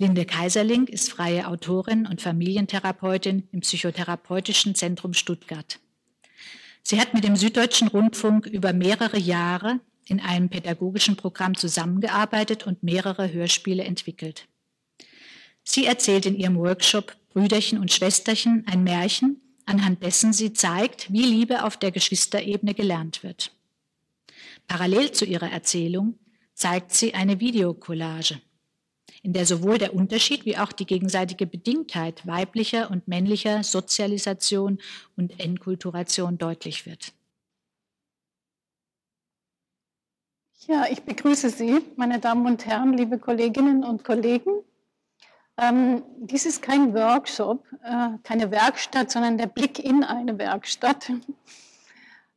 Linde Kaiserling ist freie Autorin und Familientherapeutin im Psychotherapeutischen Zentrum Stuttgart. Sie hat mit dem Süddeutschen Rundfunk über mehrere Jahre in einem pädagogischen Programm zusammengearbeitet und mehrere Hörspiele entwickelt. Sie erzählt in ihrem Workshop Brüderchen und Schwesterchen ein Märchen, anhand dessen sie zeigt, wie Liebe auf der Geschwisterebene gelernt wird. Parallel zu ihrer Erzählung zeigt sie eine Videokollage in der sowohl der Unterschied wie auch die gegenseitige Bedingtheit weiblicher und männlicher Sozialisation und Enkulturation deutlich wird. Ja, ich begrüße Sie, meine Damen und Herren, liebe Kolleginnen und Kollegen. Ähm, dies ist kein Workshop, äh, keine Werkstatt, sondern der Blick in eine Werkstatt.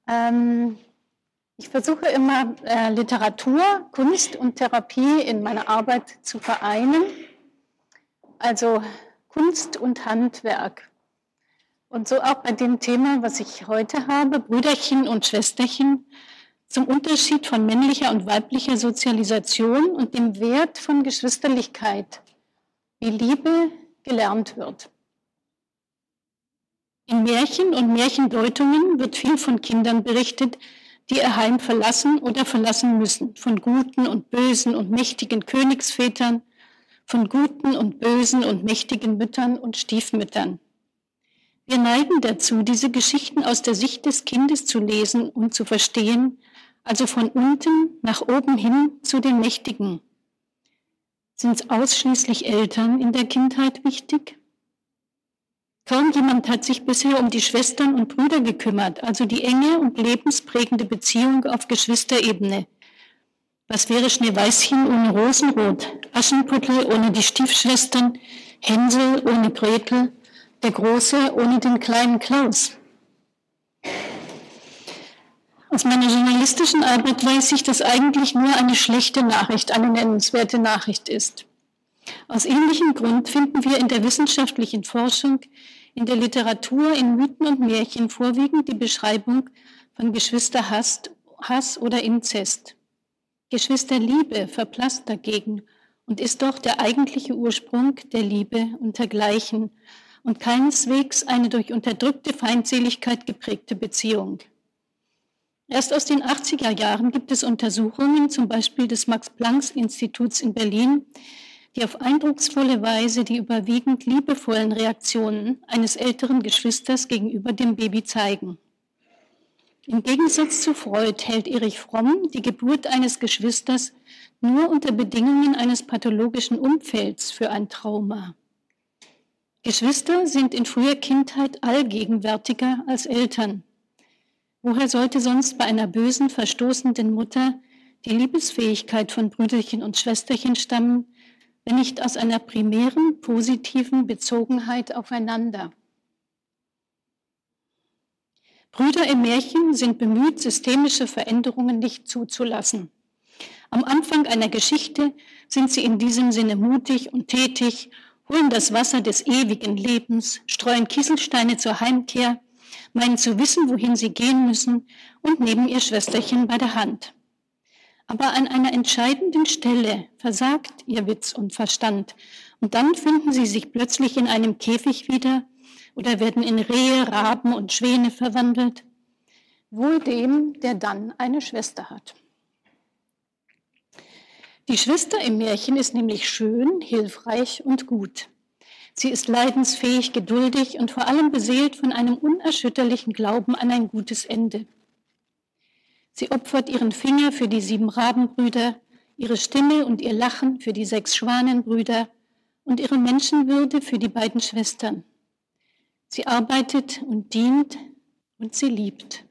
Ähm, ich versuche immer äh, Literatur, Kunst und Therapie in meiner Arbeit zu vereinen, also Kunst und Handwerk. Und so auch bei dem Thema, was ich heute habe, Brüderchen und Schwesterchen, zum Unterschied von männlicher und weiblicher Sozialisation und dem Wert von Geschwisterlichkeit, wie Liebe gelernt wird. In Märchen und Märchendeutungen wird viel von Kindern berichtet, die ihr Heim verlassen oder verlassen müssen, von guten und bösen und mächtigen Königsvätern, von guten und bösen und mächtigen Müttern und Stiefmüttern. Wir neigen dazu, diese Geschichten aus der Sicht des Kindes zu lesen und zu verstehen, also von unten nach oben hin zu den Mächtigen. Sind ausschließlich Eltern in der Kindheit wichtig? Kaum jemand hat sich bisher um die Schwestern und Brüder gekümmert, also die enge und lebensprägende Beziehung auf Geschwisterebene. Was wäre Schneeweißchen ohne Rosenrot, Aschenputtel ohne die Stiefschwestern, Hänsel ohne Gretel, der Große ohne den kleinen Klaus? Aus meiner journalistischen Arbeit weiß ich, dass eigentlich nur eine schlechte Nachricht eine nennenswerte Nachricht ist. Aus ähnlichem Grund finden wir in der wissenschaftlichen Forschung, in der Literatur, in Mythen und Märchen vorwiegend die Beschreibung von Geschwisterhass Hass oder Inzest. Geschwisterliebe verblasst dagegen und ist doch der eigentliche Ursprung der Liebe untergleichen und keineswegs eine durch unterdrückte Feindseligkeit geprägte Beziehung. Erst aus den 80er Jahren gibt es Untersuchungen, zum Beispiel des Max-Planck-Instituts in Berlin, die auf eindrucksvolle Weise die überwiegend liebevollen Reaktionen eines älteren Geschwisters gegenüber dem Baby zeigen. Im Gegensatz zu Freud hält Erich Fromm die Geburt eines Geschwisters nur unter Bedingungen eines pathologischen Umfelds für ein Trauma. Geschwister sind in früher Kindheit allgegenwärtiger als Eltern. Woher sollte sonst bei einer bösen, verstoßenden Mutter die Liebesfähigkeit von Brüderchen und Schwesterchen stammen, wenn nicht aus einer primären positiven Bezogenheit aufeinander. Brüder im Märchen sind bemüht, systemische Veränderungen nicht zuzulassen. Am Anfang einer Geschichte sind sie in diesem Sinne mutig und tätig, holen das Wasser des ewigen Lebens, streuen Kieselsteine zur Heimkehr, meinen zu wissen, wohin sie gehen müssen und nehmen ihr Schwesterchen bei der Hand. Aber an einer entscheidenden Stelle versagt ihr Witz und Verstand. Und dann finden sie sich plötzlich in einem Käfig wieder oder werden in Rehe, Raben und Schwäne verwandelt. Wohl dem, der dann eine Schwester hat. Die Schwester im Märchen ist nämlich schön, hilfreich und gut. Sie ist leidensfähig, geduldig und vor allem beseelt von einem unerschütterlichen Glauben an ein gutes Ende. Sie opfert ihren Finger für die sieben Rabenbrüder, ihre Stimme und ihr Lachen für die sechs Schwanenbrüder und ihre Menschenwürde für die beiden Schwestern. Sie arbeitet und dient und sie liebt.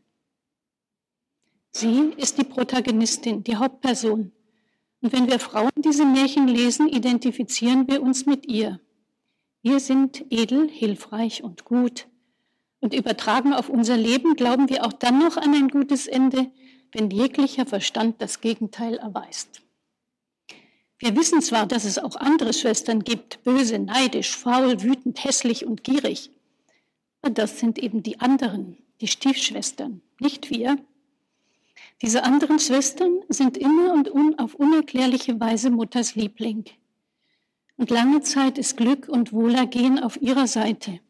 Sie ist die Protagonistin, die Hauptperson. Und wenn wir Frauen diese Märchen lesen, identifizieren wir uns mit ihr. Wir sind edel, hilfreich und gut. Und übertragen auf unser Leben glauben wir auch dann noch an ein gutes Ende, wenn jeglicher Verstand das Gegenteil erweist. Wir wissen zwar, dass es auch andere Schwestern gibt, böse, neidisch, faul, wütend, hässlich und gierig, aber das sind eben die anderen, die Stiefschwestern, nicht wir. Diese anderen Schwestern sind immer und un auf unerklärliche Weise Mutters Liebling. Und lange Zeit ist Glück und Wohlergehen auf ihrer Seite.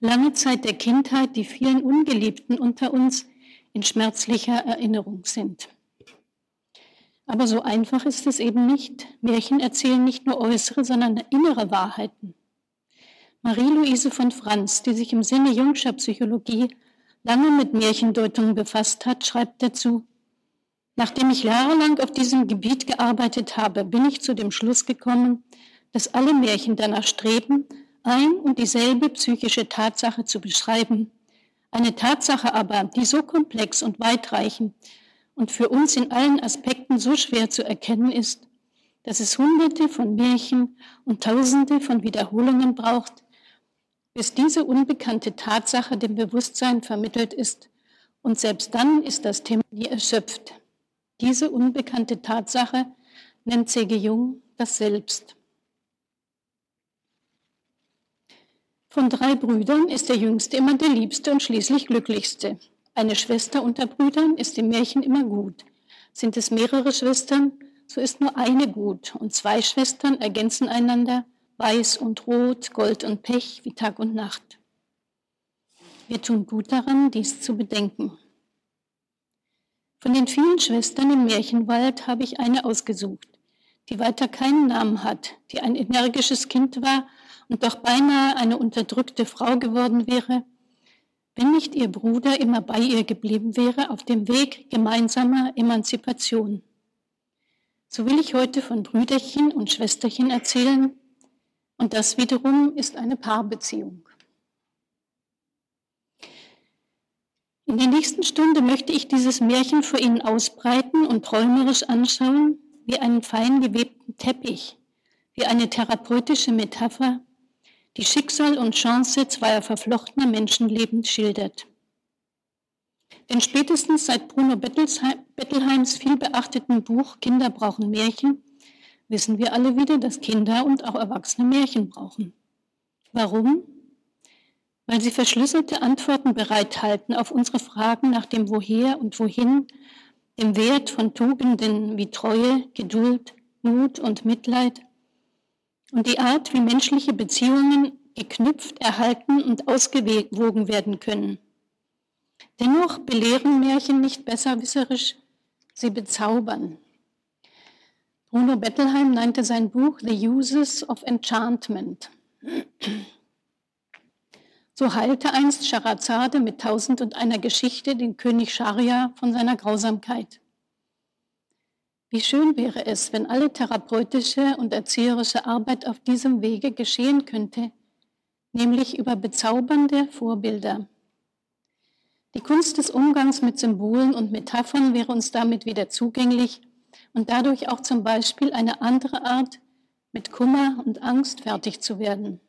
Lange Zeit der Kindheit, die vielen Ungeliebten unter uns in schmerzlicher Erinnerung sind. Aber so einfach ist es eben nicht. Märchen erzählen nicht nur äußere, sondern innere Wahrheiten. Marie-Louise von Franz, die sich im Sinne Jungscher Psychologie lange mit Märchendeutungen befasst hat, schreibt dazu, Nachdem ich jahrelang auf diesem Gebiet gearbeitet habe, bin ich zu dem Schluss gekommen, dass alle Märchen danach streben, ein und dieselbe psychische Tatsache zu beschreiben. Eine Tatsache aber, die so komplex und weitreichend und für uns in allen Aspekten so schwer zu erkennen ist, dass es hunderte von Märchen und tausende von Wiederholungen braucht, bis diese unbekannte Tatsache dem Bewusstsein vermittelt ist. Und selbst dann ist das Thema nie erschöpft. Diese unbekannte Tatsache nennt C.G. Jung das Selbst. Von drei Brüdern ist der jüngste immer der liebste und schließlich glücklichste. Eine Schwester unter Brüdern ist im Märchen immer gut. Sind es mehrere Schwestern, so ist nur eine gut und zwei Schwestern ergänzen einander, weiß und rot, Gold und Pech wie Tag und Nacht. Wir tun gut daran, dies zu bedenken. Von den vielen Schwestern im Märchenwald habe ich eine ausgesucht, die weiter keinen Namen hat, die ein energisches Kind war und doch beinahe eine unterdrückte Frau geworden wäre, wenn nicht ihr Bruder immer bei ihr geblieben wäre auf dem Weg gemeinsamer Emanzipation. So will ich heute von Brüderchen und Schwesterchen erzählen, und das wiederum ist eine Paarbeziehung. In der nächsten Stunde möchte ich dieses Märchen vor Ihnen ausbreiten und träumerisch anschauen, wie einen fein gewebten Teppich, wie eine therapeutische Metapher, die Schicksal und Chance zweier verflochtener Menschenleben schildert. Denn spätestens seit Bruno Bettelheims vielbeachteten Buch Kinder brauchen Märchen wissen wir alle wieder, dass Kinder und auch Erwachsene Märchen brauchen. Warum? weil sie verschlüsselte Antworten bereithalten auf unsere Fragen nach dem Woher und Wohin, dem Wert von Tugenden wie Treue, Geduld, Mut und Mitleid und die Art, wie menschliche Beziehungen geknüpft, erhalten und ausgewogen werden können. Dennoch belehren Märchen nicht besserwisserisch, sie bezaubern. Bruno Bettelheim nannte sein Buch The Uses of Enchantment. So heilte einst Scheherazade mit tausend und einer Geschichte den König Scharia von seiner Grausamkeit. Wie schön wäre es, wenn alle therapeutische und erzieherische Arbeit auf diesem Wege geschehen könnte, nämlich über bezaubernde Vorbilder. Die Kunst des Umgangs mit Symbolen und Metaphern wäre uns damit wieder zugänglich und dadurch auch zum Beispiel eine andere Art, mit Kummer und Angst fertig zu werden.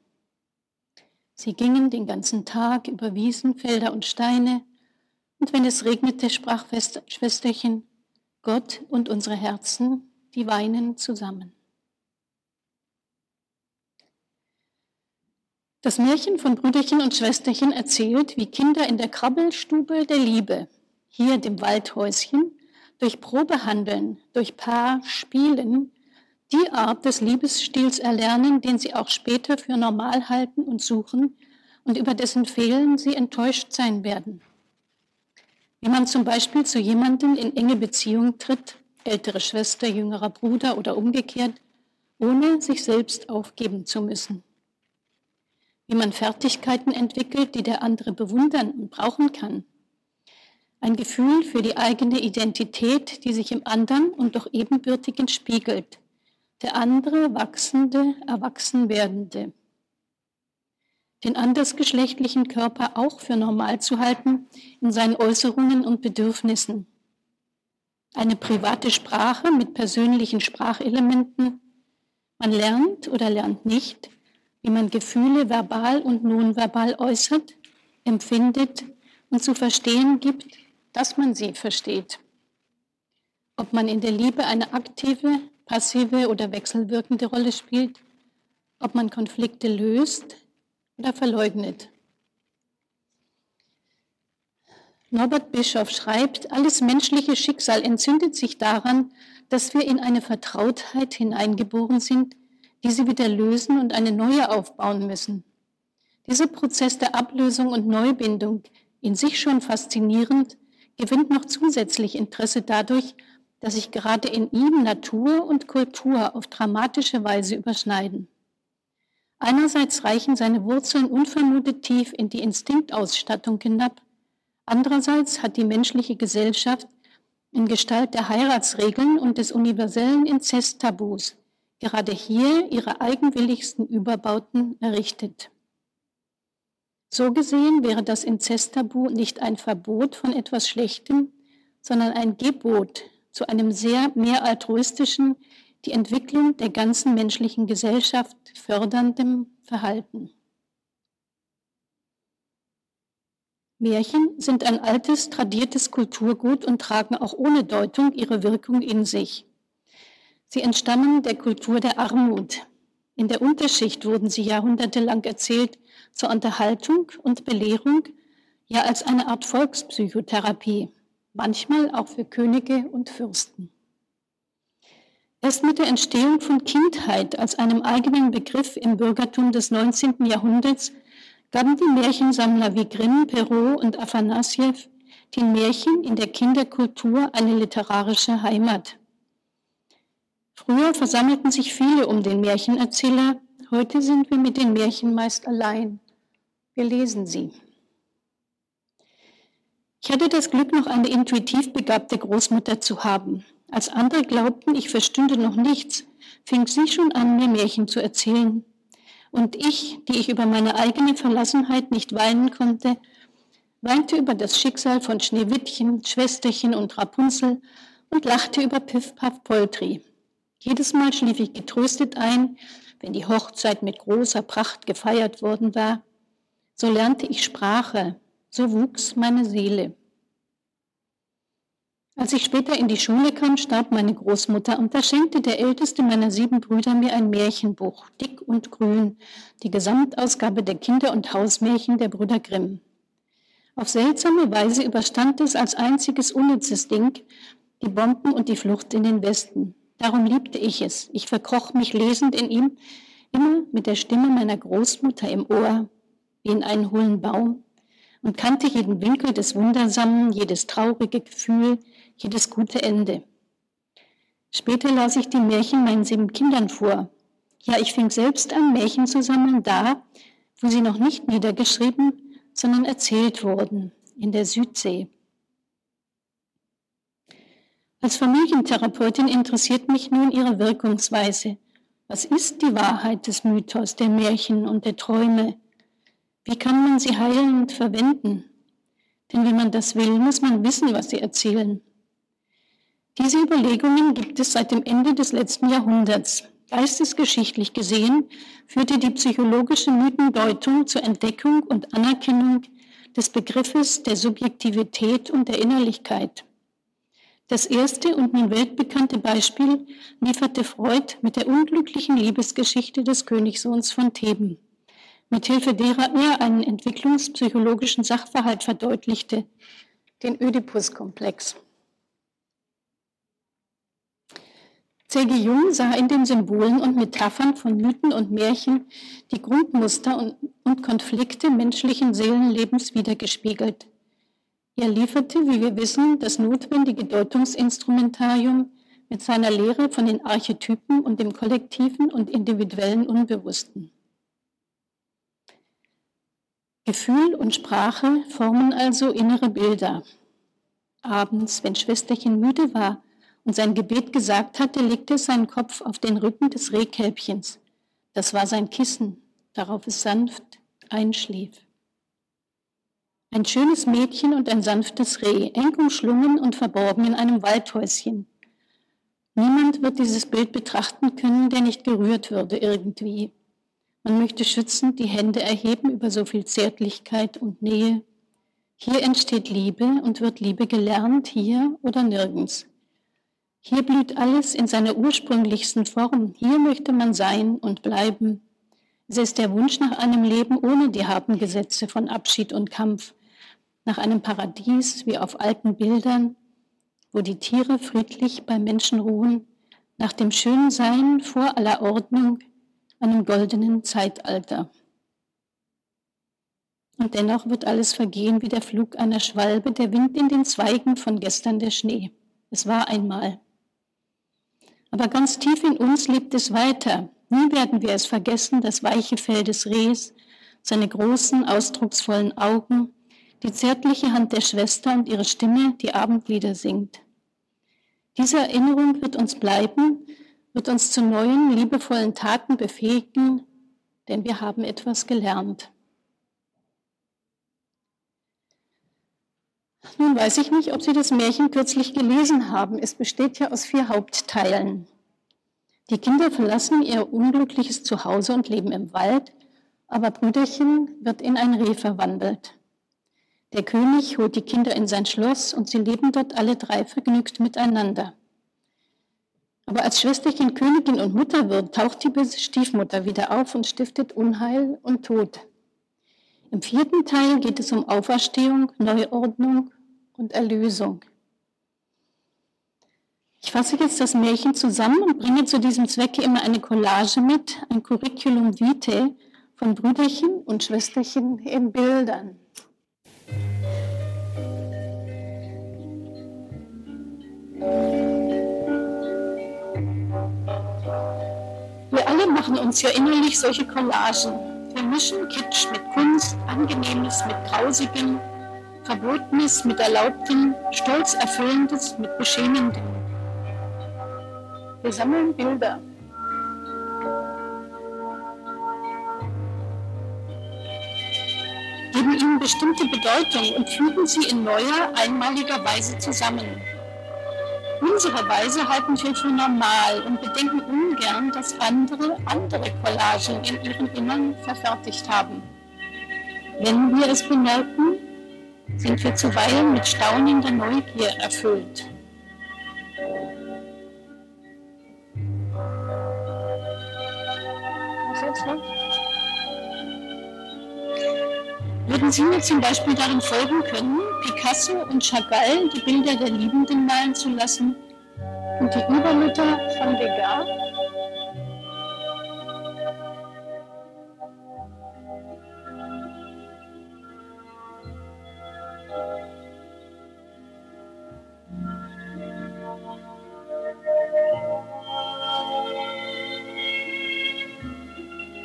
Sie gingen den ganzen Tag über Wiesen, Felder und Steine, und wenn es regnete, sprach Schwesterchen, Gott und unsere Herzen, die weinen zusammen. Das Märchen von Brüderchen und Schwesterchen erzählt, wie Kinder in der Krabbelstube der Liebe, hier dem Waldhäuschen, durch Probehandeln, durch Paar spielen, die Art des Liebesstils erlernen, den sie auch später für normal halten und suchen und über dessen Fehlen sie enttäuscht sein werden. Wie man zum Beispiel zu jemandem in enge Beziehung tritt, ältere Schwester, jüngerer Bruder oder umgekehrt, ohne sich selbst aufgeben zu müssen. Wie man Fertigkeiten entwickelt, die der andere bewundern und brauchen kann. Ein Gefühl für die eigene Identität, die sich im anderen und doch ebenbürtigen spiegelt der andere wachsende, erwachsen werdende. Den andersgeschlechtlichen Körper auch für normal zu halten in seinen Äußerungen und Bedürfnissen. Eine private Sprache mit persönlichen Sprachelementen. Man lernt oder lernt nicht, wie man Gefühle verbal und nonverbal äußert, empfindet und zu verstehen gibt, dass man sie versteht. Ob man in der Liebe eine aktive, passive oder wechselwirkende Rolle spielt, ob man Konflikte löst oder verleugnet. Norbert Bischof schreibt, alles menschliche Schicksal entzündet sich daran, dass wir in eine Vertrautheit hineingeboren sind, die sie wieder lösen und eine neue aufbauen müssen. Dieser Prozess der Ablösung und Neubindung, in sich schon faszinierend, gewinnt noch zusätzlich Interesse dadurch, dass sich gerade in ihm Natur und Kultur auf dramatische Weise überschneiden. Einerseits reichen seine Wurzeln unvermutet tief in die Instinktausstattung hinab, andererseits hat die menschliche Gesellschaft in Gestalt der Heiratsregeln und des universellen Inzesttabus gerade hier ihre eigenwilligsten Überbauten errichtet. So gesehen wäre das Inzesttabu nicht ein Verbot von etwas Schlechtem, sondern ein Gebot zu einem sehr mehr altruistischen, die Entwicklung der ganzen menschlichen Gesellschaft förderndem Verhalten. Märchen sind ein altes, tradiertes Kulturgut und tragen auch ohne Deutung ihre Wirkung in sich. Sie entstammen der Kultur der Armut. In der Unterschicht wurden sie jahrhundertelang erzählt zur Unterhaltung und Belehrung, ja als eine Art Volkspsychotherapie, manchmal auch für Könige und Fürsten. Erst mit der Entstehung von Kindheit als einem eigenen Begriff im Bürgertum des 19. Jahrhunderts gaben die Märchensammler wie Grimm, Perrault und Afanassjew den Märchen in der Kinderkultur eine literarische Heimat. Früher versammelten sich viele um den Märchenerzähler, heute sind wir mit den Märchen meist allein. Wir lesen sie. Ich hatte das Glück, noch eine intuitiv begabte Großmutter zu haben. Als andere glaubten, ich verstünde noch nichts, fing sie schon an, mir Märchen zu erzählen. Und ich, die ich über meine eigene Verlassenheit nicht weinen konnte, weinte über das Schicksal von Schneewittchen, Schwesterchen und Rapunzel und lachte über Piff Puff Poltri. Jedes Mal schlief ich getröstet ein, wenn die Hochzeit mit großer Pracht gefeiert worden war. So lernte ich Sprache, so wuchs meine Seele. Als ich später in die Schule kam, starb meine Großmutter und da schenkte der älteste meiner sieben Brüder mir ein Märchenbuch, dick und grün, die Gesamtausgabe der Kinder- und Hausmärchen der Brüder Grimm. Auf seltsame Weise überstand es als einziges unnützes Ding die Bomben und die Flucht in den Westen. Darum liebte ich es. Ich verkroch mich lesend in ihm, immer mit der Stimme meiner Großmutter im Ohr, wie in einen hohlen Baum, und kannte jeden Winkel des Wundersamen, jedes traurige Gefühl, jedes gute Ende. Später las ich die Märchen meinen sieben Kindern vor. Ja, ich fing selbst an, Märchen zu sammeln, da, wo sie noch nicht niedergeschrieben, sondern erzählt wurden, in der Südsee. Als Familientherapeutin interessiert mich nun ihre Wirkungsweise. Was ist die Wahrheit des Mythos, der Märchen und der Träume? Wie kann man sie heilen und verwenden? Denn wenn man das will, muss man wissen, was sie erzählen. Diese Überlegungen gibt es seit dem Ende des letzten Jahrhunderts. Geistesgeschichtlich gesehen führte die psychologische Mythendeutung zur Entdeckung und Anerkennung des Begriffes der Subjektivität und der Innerlichkeit. Das erste und nun weltbekannte Beispiel lieferte Freud mit der unglücklichen Liebesgeschichte des Königssohns von Theben, mithilfe derer er einen entwicklungspsychologischen Sachverhalt verdeutlichte, den Oedipus-Komplex. C.G. Jung sah in den Symbolen und Metaphern von Mythen und Märchen die Grundmuster und, und Konflikte menschlichen Seelenlebens wiedergespiegelt. Er lieferte, wie wir wissen, das notwendige Deutungsinstrumentarium mit seiner Lehre von den Archetypen und dem kollektiven und individuellen Unbewussten. Gefühl und Sprache formen also innere Bilder. Abends, wenn Schwesterchen müde war, und sein Gebet gesagt hatte, legte es seinen Kopf auf den Rücken des Rehkälbchens. Das war sein Kissen, darauf es sanft einschlief. Ein schönes Mädchen und ein sanftes Reh, eng umschlungen und verborgen in einem Waldhäuschen. Niemand wird dieses Bild betrachten können, der nicht gerührt würde irgendwie. Man möchte schützend die Hände erheben über so viel Zärtlichkeit und Nähe. Hier entsteht Liebe und wird Liebe gelernt, hier oder nirgends. Hier blüht alles in seiner ursprünglichsten Form. Hier möchte man sein und bleiben. Es ist der Wunsch nach einem Leben ohne die harten Gesetze von Abschied und Kampf, nach einem Paradies wie auf alten Bildern, wo die Tiere friedlich beim Menschen ruhen, nach dem schönen Sein vor aller Ordnung, einem goldenen Zeitalter. Und dennoch wird alles vergehen wie der Flug einer Schwalbe, der Wind in den Zweigen von gestern der Schnee. Es war einmal. Aber ganz tief in uns lebt es weiter. Nie werden wir es vergessen, das weiche Fell des Rehs, seine großen, ausdrucksvollen Augen, die zärtliche Hand der Schwester und ihre Stimme, die Abendlieder singt. Diese Erinnerung wird uns bleiben, wird uns zu neuen, liebevollen Taten befähigen, denn wir haben etwas gelernt. Nun weiß ich nicht, ob Sie das Märchen kürzlich gelesen haben. Es besteht ja aus vier Hauptteilen. Die Kinder verlassen ihr unglückliches Zuhause und leben im Wald, aber Brüderchen wird in ein Reh verwandelt. Der König holt die Kinder in sein Schloss und sie leben dort alle drei vergnügt miteinander. Aber als Schwesterchen Königin und Mutter wird, taucht die böse Stiefmutter wieder auf und stiftet Unheil und Tod. Im vierten Teil geht es um Auferstehung, Neuordnung und Erlösung. Ich fasse jetzt das Märchen zusammen und bringe zu diesem Zwecke immer eine Collage mit, ein Curriculum vitae von Brüderchen und Schwesterchen in Bildern. Wir alle machen uns ja innerlich solche Collagen. Wir mischen Kitsch mit Kunst, Angenehmes mit Grausigem, Verbotenes mit Erlaubtem, Stolz Erfüllendes mit Beschämendem. Wir sammeln Bilder. Geben ihnen bestimmte Bedeutung und fügen sie in neuer, einmaliger Weise zusammen. Unsere Weise halten wir für normal und bedenken ungern, dass andere andere Collagen in ihrem Innern verfertigt haben. Wenn wir es bemerken, sind wir zuweilen mit staunender Neugier erfüllt. Würden Sie mir zum Beispiel darin folgen können, Picasso und Chagall die Bilder der Liebenden malen zu lassen und die Übermutter von Degas?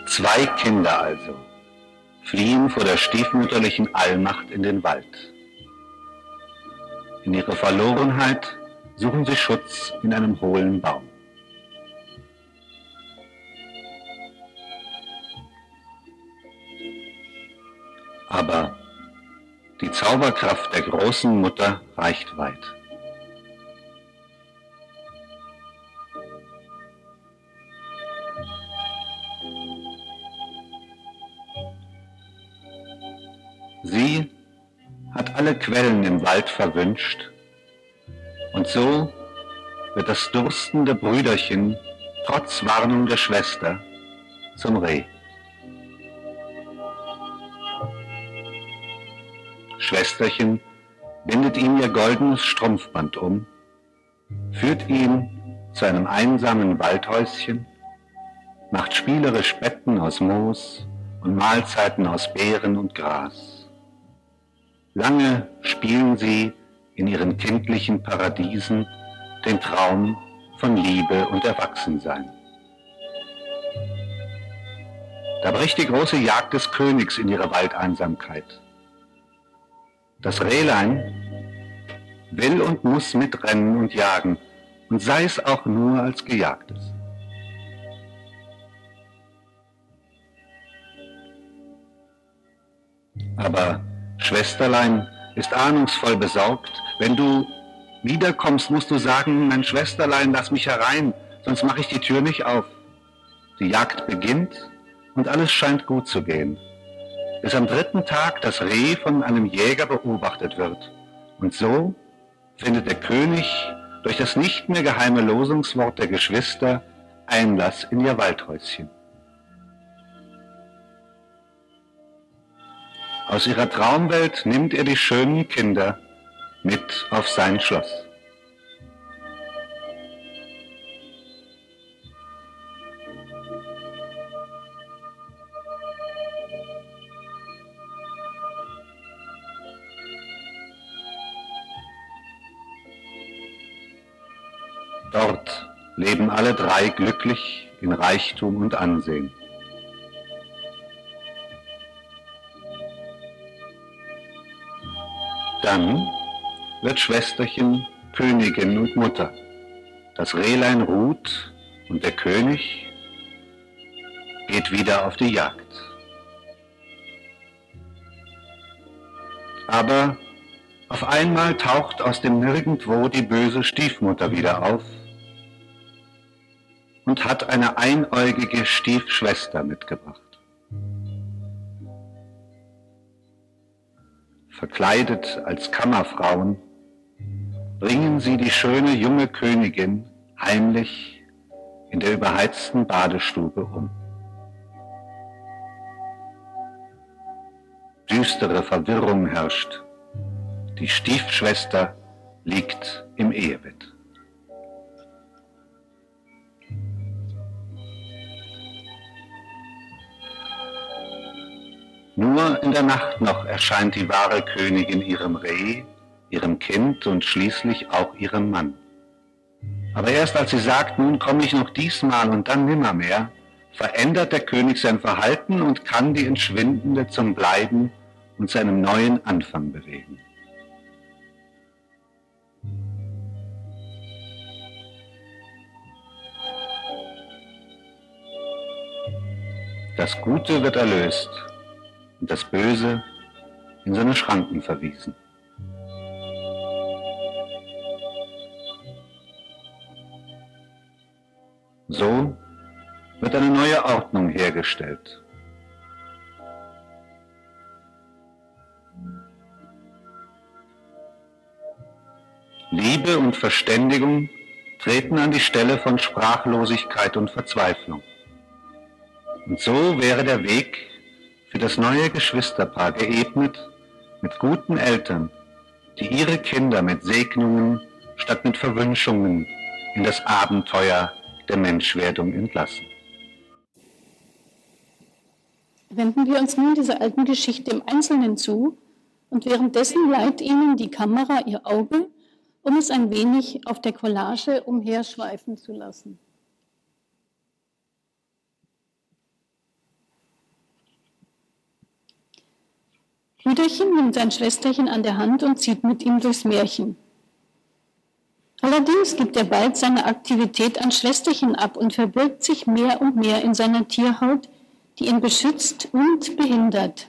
Zwei Kinder also fliehen vor der stiefmütterlichen Allmacht in den Wald. In ihrer Verlorenheit suchen sie Schutz in einem hohlen Baum. Aber die Zauberkraft der großen Mutter reicht weit. Sie hat alle Quellen im Wald verwünscht und so wird das durstende Brüderchen trotz Warnung der Schwester zum Reh. Schwesterchen bindet ihm ihr goldenes Strumpfband um, führt ihn zu einem einsamen Waldhäuschen, macht spielerisch Betten aus Moos und Mahlzeiten aus Beeren und Gras. Lange spielen sie in ihren kindlichen Paradiesen den Traum von Liebe und Erwachsensein. Da bricht die große Jagd des Königs in ihre Waldeinsamkeit. Das Rehlein will und muss mitrennen und jagen, und sei es auch nur als Gejagtes. Aber Schwesterlein ist ahnungsvoll besorgt. Wenn du wiederkommst, musst du sagen, mein Schwesterlein, lass mich herein, sonst mache ich die Tür nicht auf. Die Jagd beginnt und alles scheint gut zu gehen. Bis am dritten Tag das Reh von einem Jäger beobachtet wird. Und so findet der König durch das nicht mehr geheime Losungswort der Geschwister Einlass in ihr Waldhäuschen. Aus ihrer Traumwelt nimmt er die schönen Kinder mit auf sein Schloss. Dort leben alle drei glücklich in Reichtum und Ansehen. Dann wird Schwesterchen Königin und Mutter. Das Rehlein ruht und der König geht wieder auf die Jagd. Aber auf einmal taucht aus dem Nirgendwo die böse Stiefmutter wieder auf und hat eine einäugige Stiefschwester mitgebracht. Verkleidet als Kammerfrauen bringen sie die schöne junge Königin heimlich in der überheizten Badestube um. Düstere Verwirrung herrscht. Die Stiefschwester liegt im Ehebett. Nur in der Nacht noch erscheint die wahre Königin ihrem Reh, ihrem Kind und schließlich auch ihrem Mann. Aber erst als sie sagt, nun komme ich noch diesmal und dann nimmermehr, verändert der König sein Verhalten und kann die Entschwindende zum Bleiben und zu einem neuen Anfang bewegen. Das Gute wird erlöst und das Böse in seine Schranken verwiesen. So wird eine neue Ordnung hergestellt. Liebe und Verständigung treten an die Stelle von Sprachlosigkeit und Verzweiflung. Und so wäre der Weg für das neue Geschwisterpaar geebnet mit guten Eltern, die ihre Kinder mit Segnungen statt mit Verwünschungen in das Abenteuer der Menschwerdung entlassen. Wenden wir uns nun dieser alten Geschichte im Einzelnen zu und währenddessen leiht Ihnen die Kamera ihr Auge, um es ein wenig auf der Collage umherschweifen zu lassen. Brüderchen nimmt sein Schwesterchen an der Hand und zieht mit ihm durchs Märchen. Allerdings gibt er bald seine Aktivität an Schwesterchen ab und verbirgt sich mehr und mehr in seiner Tierhaut, die ihn beschützt und behindert.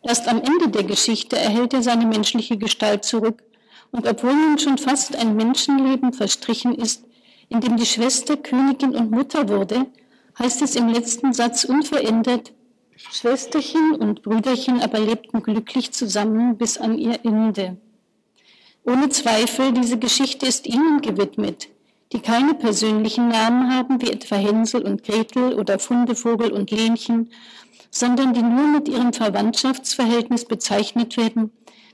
Erst am Ende der Geschichte erhält er seine menschliche Gestalt zurück und obwohl nun schon fast ein Menschenleben verstrichen ist, in dem die Schwester Königin und Mutter wurde, heißt es im letzten Satz unverändert, Schwesterchen und Brüderchen aber lebten glücklich zusammen bis an ihr Ende. Ohne Zweifel, diese Geschichte ist ihnen gewidmet, die keine persönlichen Namen haben, wie etwa Hänsel und Gretel oder Fundevogel und Lenchen, sondern die nur mit ihrem Verwandtschaftsverhältnis bezeichnet werden,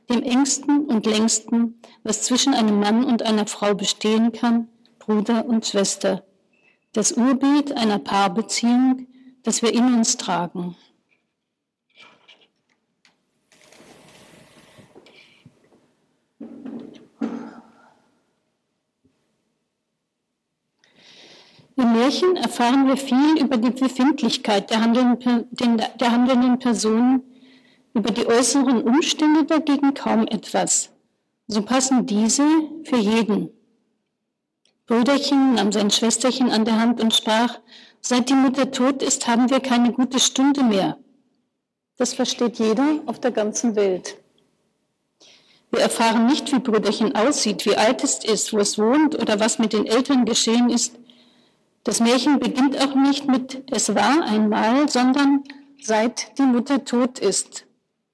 dem engsten und längsten, was zwischen einem Mann und einer Frau bestehen kann, Bruder und Schwester. Das Urbild einer Paarbeziehung, das wir in uns tragen. Im Märchen erfahren wir viel über die Befindlichkeit der handelnden, der handelnden Personen, über die äußeren Umstände dagegen kaum etwas. So passen diese für jeden. Brüderchen nahm sein Schwesterchen an der Hand und sprach, seit die Mutter tot ist, haben wir keine gute Stunde mehr. Das versteht jeder auf der ganzen Welt. Wir erfahren nicht, wie Brüderchen aussieht, wie alt es ist, wo es wohnt oder was mit den Eltern geschehen ist. Das Märchen beginnt auch nicht mit Es war einmal, sondern seit die Mutter tot ist.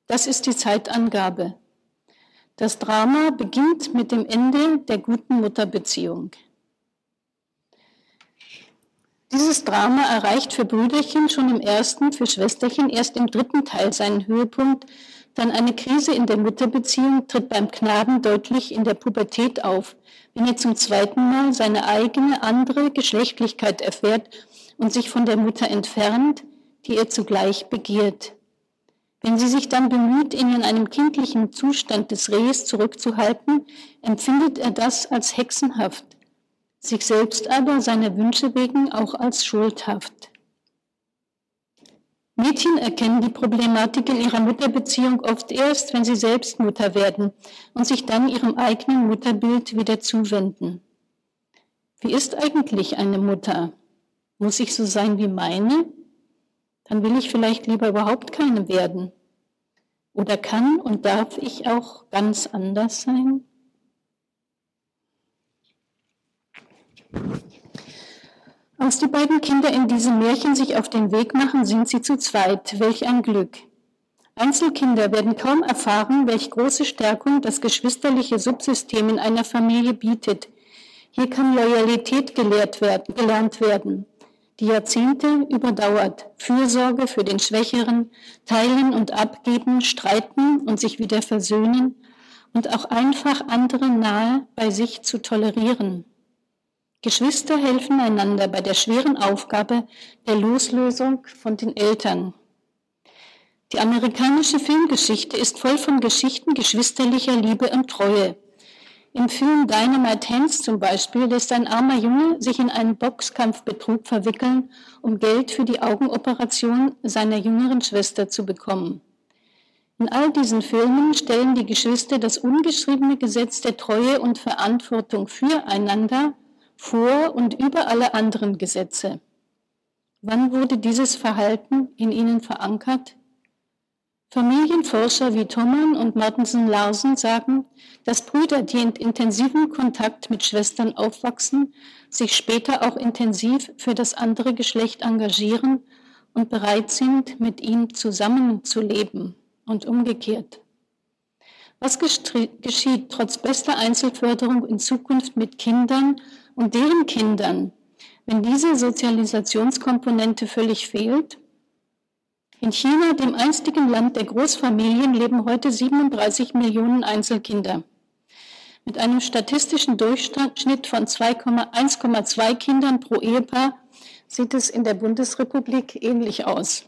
Das ist die Zeitangabe. Das Drama beginnt mit dem Ende der guten Mutterbeziehung. Dieses Drama erreicht für Brüderchen schon im ersten, für Schwesterchen erst im dritten Teil seinen Höhepunkt, dann eine Krise in der Mutterbeziehung tritt beim Knaben deutlich in der Pubertät auf, wenn er zum zweiten Mal seine eigene andere Geschlechtlichkeit erfährt und sich von der Mutter entfernt, die er zugleich begehrt. Wenn sie sich dann bemüht, ihn in einem kindlichen Zustand des Rehs zurückzuhalten, empfindet er das als hexenhaft. sich selbst aber seiner Wünsche wegen auch als schuldhaft. Mädchen erkennen die Problematik in ihrer Mutterbeziehung oft erst, wenn sie selbst Mutter werden und sich dann ihrem eigenen Mutterbild wieder zuwenden. Wie ist eigentlich eine Mutter? Muss ich so sein wie meine? Dann will ich vielleicht lieber überhaupt keine werden. Oder kann und darf ich auch ganz anders sein? Als die beiden Kinder in diesem Märchen sich auf den Weg machen, sind sie zu zweit. Welch ein Glück. Einzelkinder werden kaum erfahren, welch große Stärkung das geschwisterliche Subsystem in einer Familie bietet. Hier kann Loyalität gelehrt werden, gelernt werden, die Jahrzehnte überdauert. Fürsorge für den Schwächeren, teilen und abgeben, streiten und sich wieder versöhnen und auch einfach andere nahe bei sich zu tolerieren. Geschwister helfen einander bei der schweren Aufgabe der Loslösung von den Eltern. Die amerikanische Filmgeschichte ist voll von Geschichten geschwisterlicher Liebe und Treue. Im Film Dynamite Hands zum Beispiel lässt ein armer Junge sich in einen Boxkampfbetrug verwickeln, um Geld für die Augenoperation seiner jüngeren Schwester zu bekommen. In all diesen Filmen stellen die Geschwister das ungeschriebene Gesetz der Treue und Verantwortung füreinander vor und über alle anderen Gesetze. Wann wurde dieses Verhalten in ihnen verankert? Familienforscher wie Thoman und Martensen Larsen sagen, dass Brüder, die in intensivem Kontakt mit Schwestern aufwachsen, sich später auch intensiv für das andere Geschlecht engagieren und bereit sind, mit ihm zusammenzuleben und umgekehrt. Was geschieht trotz bester Einzelförderung in Zukunft mit Kindern und deren Kindern, wenn diese Sozialisationskomponente völlig fehlt? In China, dem einstigen Land der Großfamilien, leben heute 37 Millionen Einzelkinder. Mit einem statistischen Durchschnitt von 1,2 Kindern pro Ehepaar sieht es in der Bundesrepublik ähnlich aus.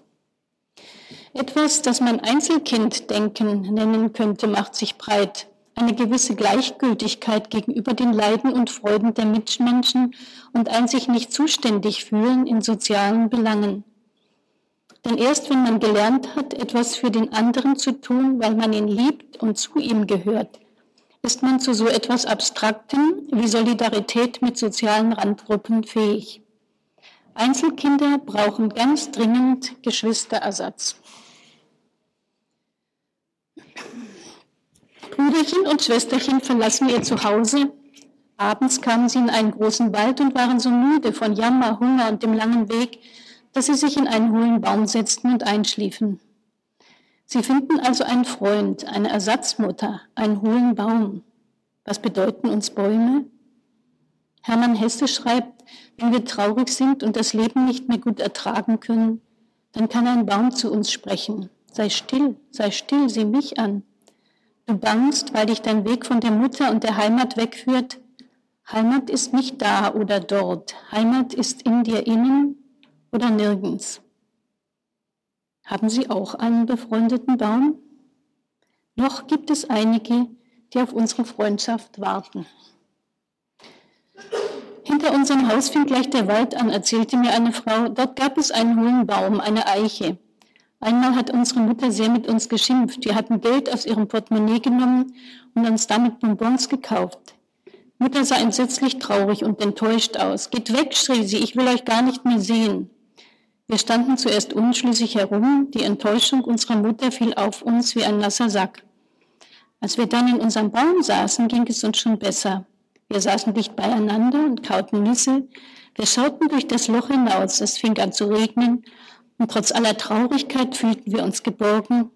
Etwas, das man Einzelkinddenken nennen könnte, macht sich breit eine gewisse Gleichgültigkeit gegenüber den Leiden und Freuden der Mitmenschen und ein sich nicht zuständig fühlen in sozialen Belangen. Denn erst wenn man gelernt hat, etwas für den anderen zu tun, weil man ihn liebt und zu ihm gehört, ist man zu so etwas Abstraktem wie Solidarität mit sozialen Randgruppen fähig. Einzelkinder brauchen ganz dringend Geschwisterersatz. Brüderchen und Schwesterchen verlassen ihr Zuhause. Abends kamen sie in einen großen Wald und waren so müde von Jammer, Hunger und dem langen Weg, dass sie sich in einen hohlen Baum setzten und einschliefen. Sie finden also einen Freund, eine Ersatzmutter, einen hohlen Baum. Was bedeuten uns Bäume? Hermann Hesse schreibt, wenn wir traurig sind und das Leben nicht mehr gut ertragen können, dann kann ein Baum zu uns sprechen. Sei still, sei still, sieh mich an. Du bangst, weil dich dein Weg von der Mutter und der Heimat wegführt. Heimat ist nicht da oder dort. Heimat ist in dir innen oder nirgends. Haben Sie auch einen befreundeten Baum? Noch gibt es einige, die auf unsere Freundschaft warten. Hinter unserem Haus fing gleich der Wald an, erzählte mir eine Frau. Dort gab es einen hohen Baum, eine Eiche. Einmal hat unsere Mutter sehr mit uns geschimpft. Wir hatten Geld aus ihrem Portemonnaie genommen und uns damit Bonbons gekauft. Mutter sah entsetzlich traurig und enttäuscht aus. Geht weg, schrie sie, ich will euch gar nicht mehr sehen. Wir standen zuerst unschlüssig herum. Die Enttäuschung unserer Mutter fiel auf uns wie ein nasser Sack. Als wir dann in unserem Baum saßen, ging es uns schon besser. Wir saßen dicht beieinander und kauten Nüsse. Wir schauten durch das Loch hinaus. Es fing an zu regnen und trotz aller Traurigkeit fühlten wir uns geborgen.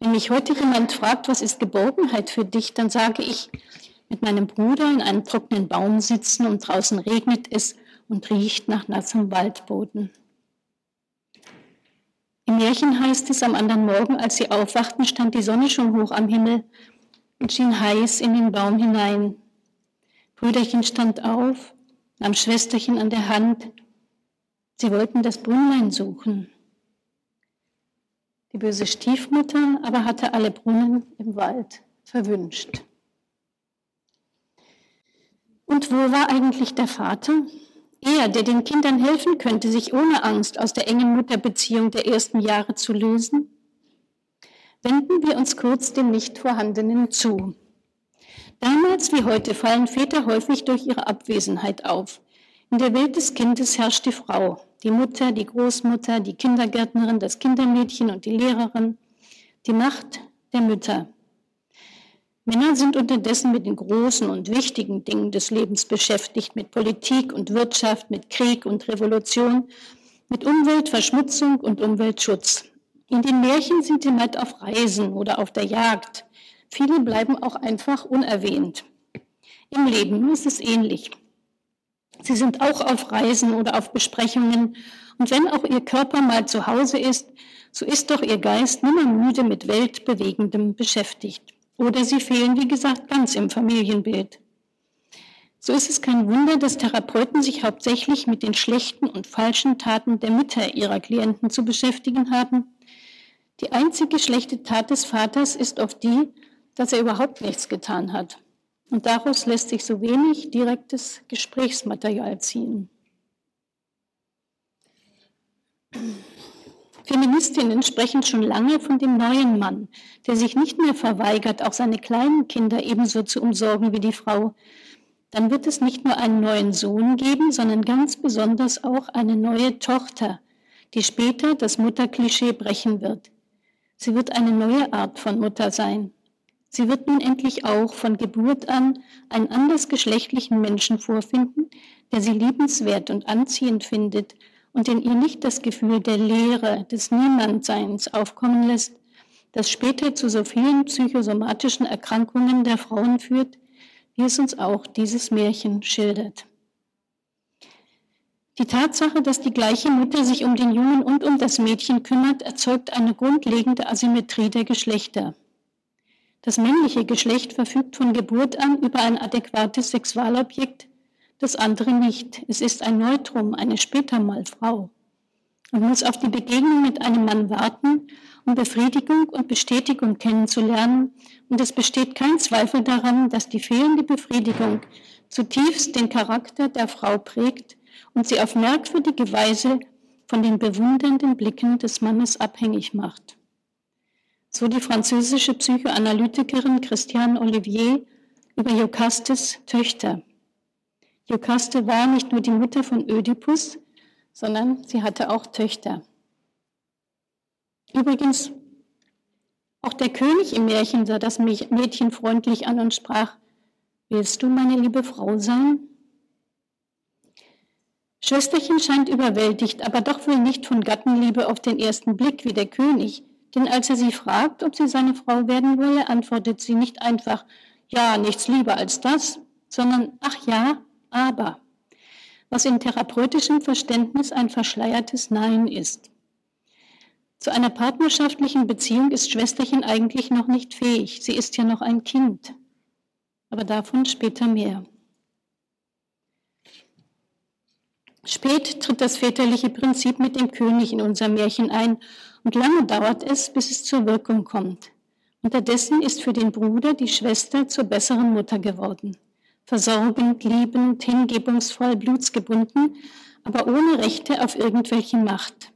Wenn mich heute jemand fragt, was ist Geborgenheit für dich, dann sage ich, mit meinem Bruder in einem trockenen Baum sitzen und draußen regnet es und riecht nach nassem Waldboden. Im Märchen heißt es, am anderen Morgen, als sie aufwachten, stand die Sonne schon hoch am Himmel und schien heiß in den Baum hinein. Brüderchen stand auf, nahm Schwesterchen an der Hand Sie wollten das Brünnlein suchen. Die böse Stiefmutter aber hatte alle Brunnen im Wald verwünscht. Und wo war eigentlich der Vater? Er, der den Kindern helfen könnte, sich ohne Angst aus der engen Mutterbeziehung der ersten Jahre zu lösen? Wenden wir uns kurz dem nicht vorhandenen zu. Damals wie heute fallen Väter häufig durch ihre Abwesenheit auf. In der Welt des Kindes herrscht die Frau, die Mutter, die Großmutter, die Kindergärtnerin, das Kindermädchen und die Lehrerin, die Macht der Mütter. Männer sind unterdessen mit den großen und wichtigen Dingen des Lebens beschäftigt, mit Politik und Wirtschaft, mit Krieg und Revolution, mit Umweltverschmutzung und Umweltschutz. In den Märchen sind sie meist auf Reisen oder auf der Jagd. Viele bleiben auch einfach unerwähnt. Im Leben ist es ähnlich. Sie sind auch auf Reisen oder auf Besprechungen. Und wenn auch ihr Körper mal zu Hause ist, so ist doch ihr Geist nimmer müde mit Weltbewegendem beschäftigt. Oder sie fehlen, wie gesagt, ganz im Familienbild. So ist es kein Wunder, dass Therapeuten sich hauptsächlich mit den schlechten und falschen Taten der Mütter ihrer Klienten zu beschäftigen haben. Die einzige schlechte Tat des Vaters ist oft die, dass er überhaupt nichts getan hat. Und daraus lässt sich so wenig direktes Gesprächsmaterial ziehen. Feministinnen sprechen schon lange von dem neuen Mann, der sich nicht mehr verweigert, auch seine kleinen Kinder ebenso zu umsorgen wie die Frau. Dann wird es nicht nur einen neuen Sohn geben, sondern ganz besonders auch eine neue Tochter, die später das Mutterklischee brechen wird. Sie wird eine neue Art von Mutter sein. Sie wird nun endlich auch von Geburt an einen andersgeschlechtlichen Menschen vorfinden, der sie liebenswert und anziehend findet und in ihr nicht das Gefühl der Leere, des Niemandseins aufkommen lässt, das später zu so vielen psychosomatischen Erkrankungen der Frauen führt, wie es uns auch dieses Märchen schildert. Die Tatsache, dass die gleiche Mutter sich um den Jungen und um das Mädchen kümmert, erzeugt eine grundlegende Asymmetrie der Geschlechter. Das männliche Geschlecht verfügt von Geburt an über ein adäquates Sexualobjekt, das andere nicht. Es ist ein Neutrum, eine später mal Frau. Man muss auf die Begegnung mit einem Mann warten, um Befriedigung und Bestätigung kennenzulernen. Und es besteht kein Zweifel daran, dass die fehlende Befriedigung zutiefst den Charakter der Frau prägt und sie auf merkwürdige Weise von den bewundernden Blicken des Mannes abhängig macht. So die französische Psychoanalytikerin Christiane Olivier über Jokastes Töchter. Jokaste war nicht nur die Mutter von Ödipus, sondern sie hatte auch Töchter. Übrigens, auch der König im Märchen sah das Mädchen freundlich an und sprach, willst du meine liebe Frau sein? Schwesterchen scheint überwältigt, aber doch wohl nicht von Gattenliebe auf den ersten Blick wie der König, denn als er sie fragt, ob sie seine Frau werden wolle, antwortet sie nicht einfach, ja, nichts lieber als das, sondern, ach ja, aber, was in therapeutischem Verständnis ein verschleiertes Nein ist. Zu einer partnerschaftlichen Beziehung ist Schwesterchen eigentlich noch nicht fähig. Sie ist ja noch ein Kind. Aber davon später mehr. Spät tritt das väterliche Prinzip mit dem König in unser Märchen ein und lange dauert es, bis es zur Wirkung kommt. Unterdessen ist für den Bruder die Schwester zur besseren Mutter geworden versorgend, liebend, hingebungsvoll, blutsgebunden, aber ohne Rechte auf irgendwelche Macht.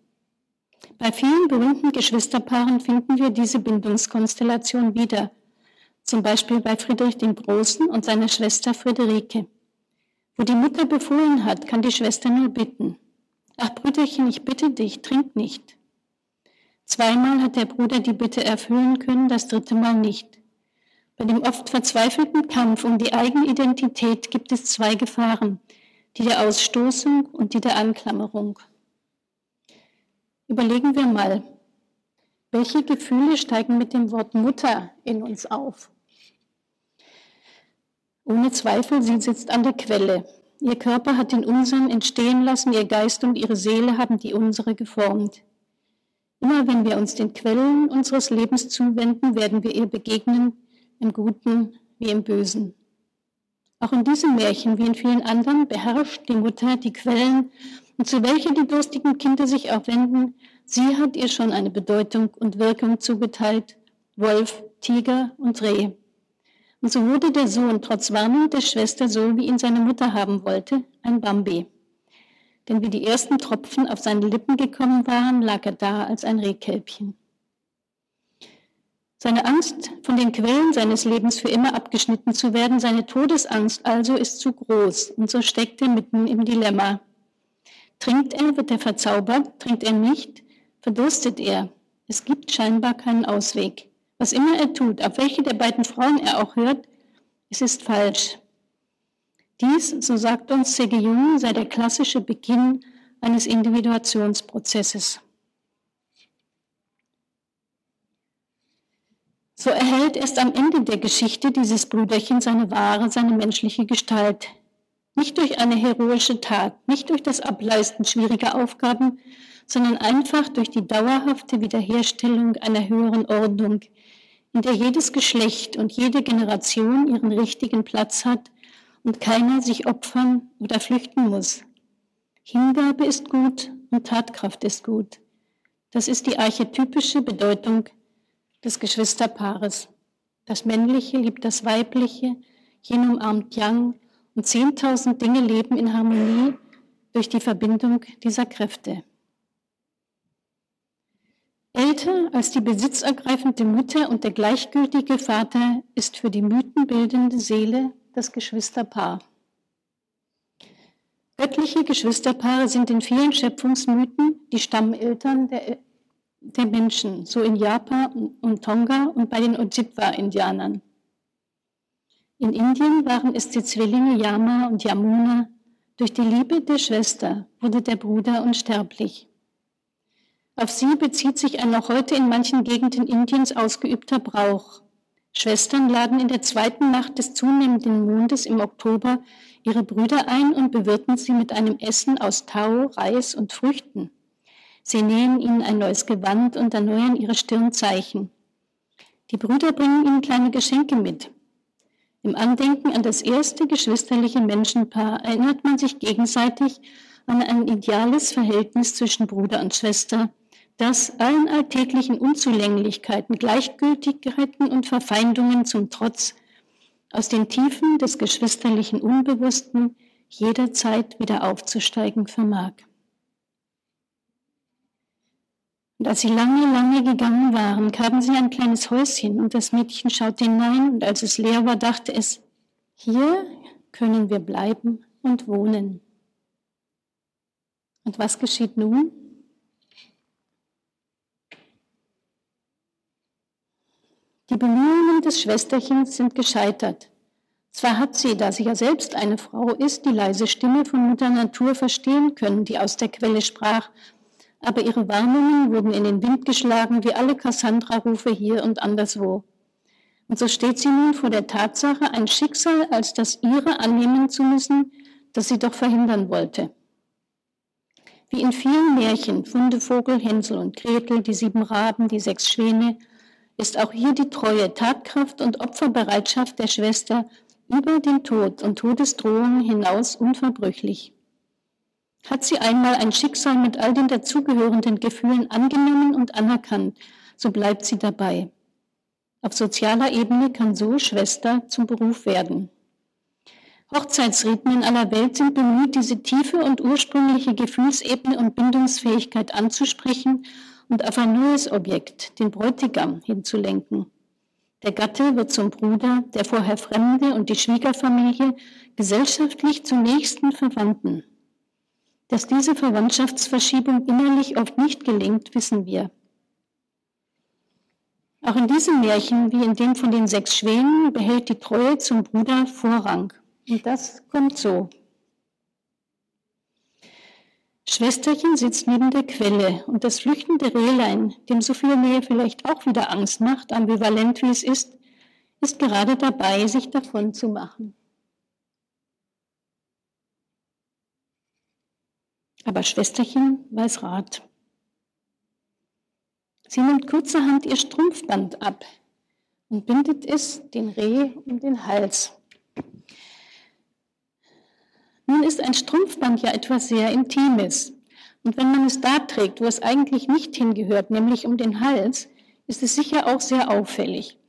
Bei vielen berühmten Geschwisterpaaren finden wir diese Bindungskonstellation wieder, zum Beispiel bei Friedrich dem Großen und seiner Schwester Friederike. Wo die Mutter befohlen hat, kann die Schwester nur bitten. Ach Brüderchen, ich bitte dich, trink nicht. Zweimal hat der Bruder die Bitte erfüllen können, das dritte Mal nicht. Bei dem oft verzweifelten Kampf um die Eigenidentität gibt es zwei Gefahren, die der Ausstoßung und die der Anklammerung. Überlegen wir mal, welche Gefühle steigen mit dem Wort Mutter in uns auf? Ohne Zweifel, sie sitzt an der Quelle. Ihr Körper hat den unseren entstehen lassen, ihr Geist und ihre Seele haben die unsere geformt. Immer wenn wir uns den Quellen unseres Lebens zuwenden, werden wir ihr begegnen, im Guten wie im Bösen. Auch in diesem Märchen wie in vielen anderen beherrscht die Mutter die Quellen und zu welcher die durstigen Kinder sich auch wenden, sie hat ihr schon eine Bedeutung und Wirkung zugeteilt, Wolf, Tiger und Reh. Und so wurde der Sohn trotz Warnung der Schwester so, wie ihn seine Mutter haben wollte, ein Bambi. Denn wie die ersten Tropfen auf seine Lippen gekommen waren, lag er da als ein Rehkälbchen. Seine Angst, von den Quellen seines Lebens für immer abgeschnitten zu werden, seine Todesangst also ist zu groß und so steckt er mitten im Dilemma. Trinkt er, wird er verzaubert, trinkt er nicht, verdurstet er. Es gibt scheinbar keinen Ausweg. Was immer er tut, auf welche der beiden Frauen er auch hört, es ist falsch. Dies, so sagt uns Sege Jung, sei der klassische Beginn eines Individuationsprozesses. So erhält erst am Ende der Geschichte dieses Brüderchen seine wahre, seine menschliche Gestalt. Nicht durch eine heroische Tat, nicht durch das Ableisten schwieriger Aufgaben, sondern einfach durch die dauerhafte Wiederherstellung einer höheren Ordnung, in der jedes Geschlecht und jede Generation ihren richtigen Platz hat und keiner sich opfern oder flüchten muss. Hingabe ist gut und Tatkraft ist gut. Das ist die archetypische Bedeutung des Geschwisterpaares. Das Männliche liebt das Weibliche, Yin umarmt Yang und zehntausend Dinge leben in Harmonie durch die Verbindung dieser Kräfte. Älter als die besitzergreifende Mutter und der gleichgültige Vater ist für die mythenbildende Seele das Geschwisterpaar. Göttliche Geschwisterpaare sind in vielen Schöpfungsmythen die Stammeltern der der Menschen, so in Japan und Tonga und bei den Ojibwa-Indianern. In Indien waren es die Zwillinge Yama und Yamuna. Durch die Liebe der Schwester wurde der Bruder unsterblich. Auf sie bezieht sich ein noch heute in manchen Gegenden Indiens ausgeübter Brauch. Schwestern laden in der zweiten Nacht des zunehmenden Mondes im Oktober ihre Brüder ein und bewirten sie mit einem Essen aus Tau, Reis und Früchten. Sie nähen ihnen ein neues Gewand und erneuern ihre Stirnzeichen. Die Brüder bringen ihnen kleine Geschenke mit. Im Andenken an das erste geschwisterliche Menschenpaar erinnert man sich gegenseitig an ein ideales Verhältnis zwischen Bruder und Schwester, das allen alltäglichen Unzulänglichkeiten, Gleichgültigkeiten und Verfeindungen zum Trotz aus den Tiefen des geschwisterlichen Unbewussten jederzeit wieder aufzusteigen vermag. Und als sie lange, lange gegangen waren, kamen sie ein kleines Häuschen und das Mädchen schaute hinein und als es leer war, dachte es, hier können wir bleiben und wohnen. Und was geschieht nun? Die Bemühungen des Schwesterchens sind gescheitert. Zwar hat sie, da sie ja selbst eine Frau ist, die leise Stimme von Mutter Natur verstehen können, die aus der Quelle sprach aber ihre Warnungen wurden in den Wind geschlagen, wie alle Cassandra-Rufe hier und anderswo. Und so steht sie nun vor der Tatsache, ein Schicksal als das ihre annehmen zu müssen, das sie doch verhindern wollte. Wie in vielen Märchen, Fundevogel, Hänsel und Gretel, die sieben Raben, die sechs Schwäne, ist auch hier die Treue, Tatkraft und Opferbereitschaft der Schwester über den Tod und Todesdrohungen hinaus unverbrüchlich. Hat sie einmal ein Schicksal mit all den dazugehörenden Gefühlen angenommen und anerkannt, so bleibt sie dabei. Auf sozialer Ebene kann so Schwester zum Beruf werden. Hochzeitsriten in aller Welt sind bemüht, diese tiefe und ursprüngliche Gefühlsebene und Bindungsfähigkeit anzusprechen und auf ein neues Objekt, den Bräutigam, hinzulenken. Der Gatte wird zum Bruder, der vorher Fremde und die Schwiegerfamilie gesellschaftlich zum nächsten Verwandten. Dass diese Verwandtschaftsverschiebung innerlich oft nicht gelingt, wissen wir. Auch in diesem Märchen, wie in dem von den sechs Schwänen, behält die Treue zum Bruder Vorrang. Und das kommt so. Schwesterchen sitzt neben der Quelle und das flüchtende Rehlein, dem so viel Nähe vielleicht auch wieder Angst macht, ambivalent wie es ist, ist gerade dabei, sich davon zu machen. Aber Schwesterchen weiß Rat. Sie nimmt kurzerhand ihr Strumpfband ab und bindet es den Reh um den Hals. Nun ist ein Strumpfband ja etwas sehr Intimes. Und wenn man es da trägt, wo es eigentlich nicht hingehört, nämlich um den Hals, ist es sicher auch sehr auffällig.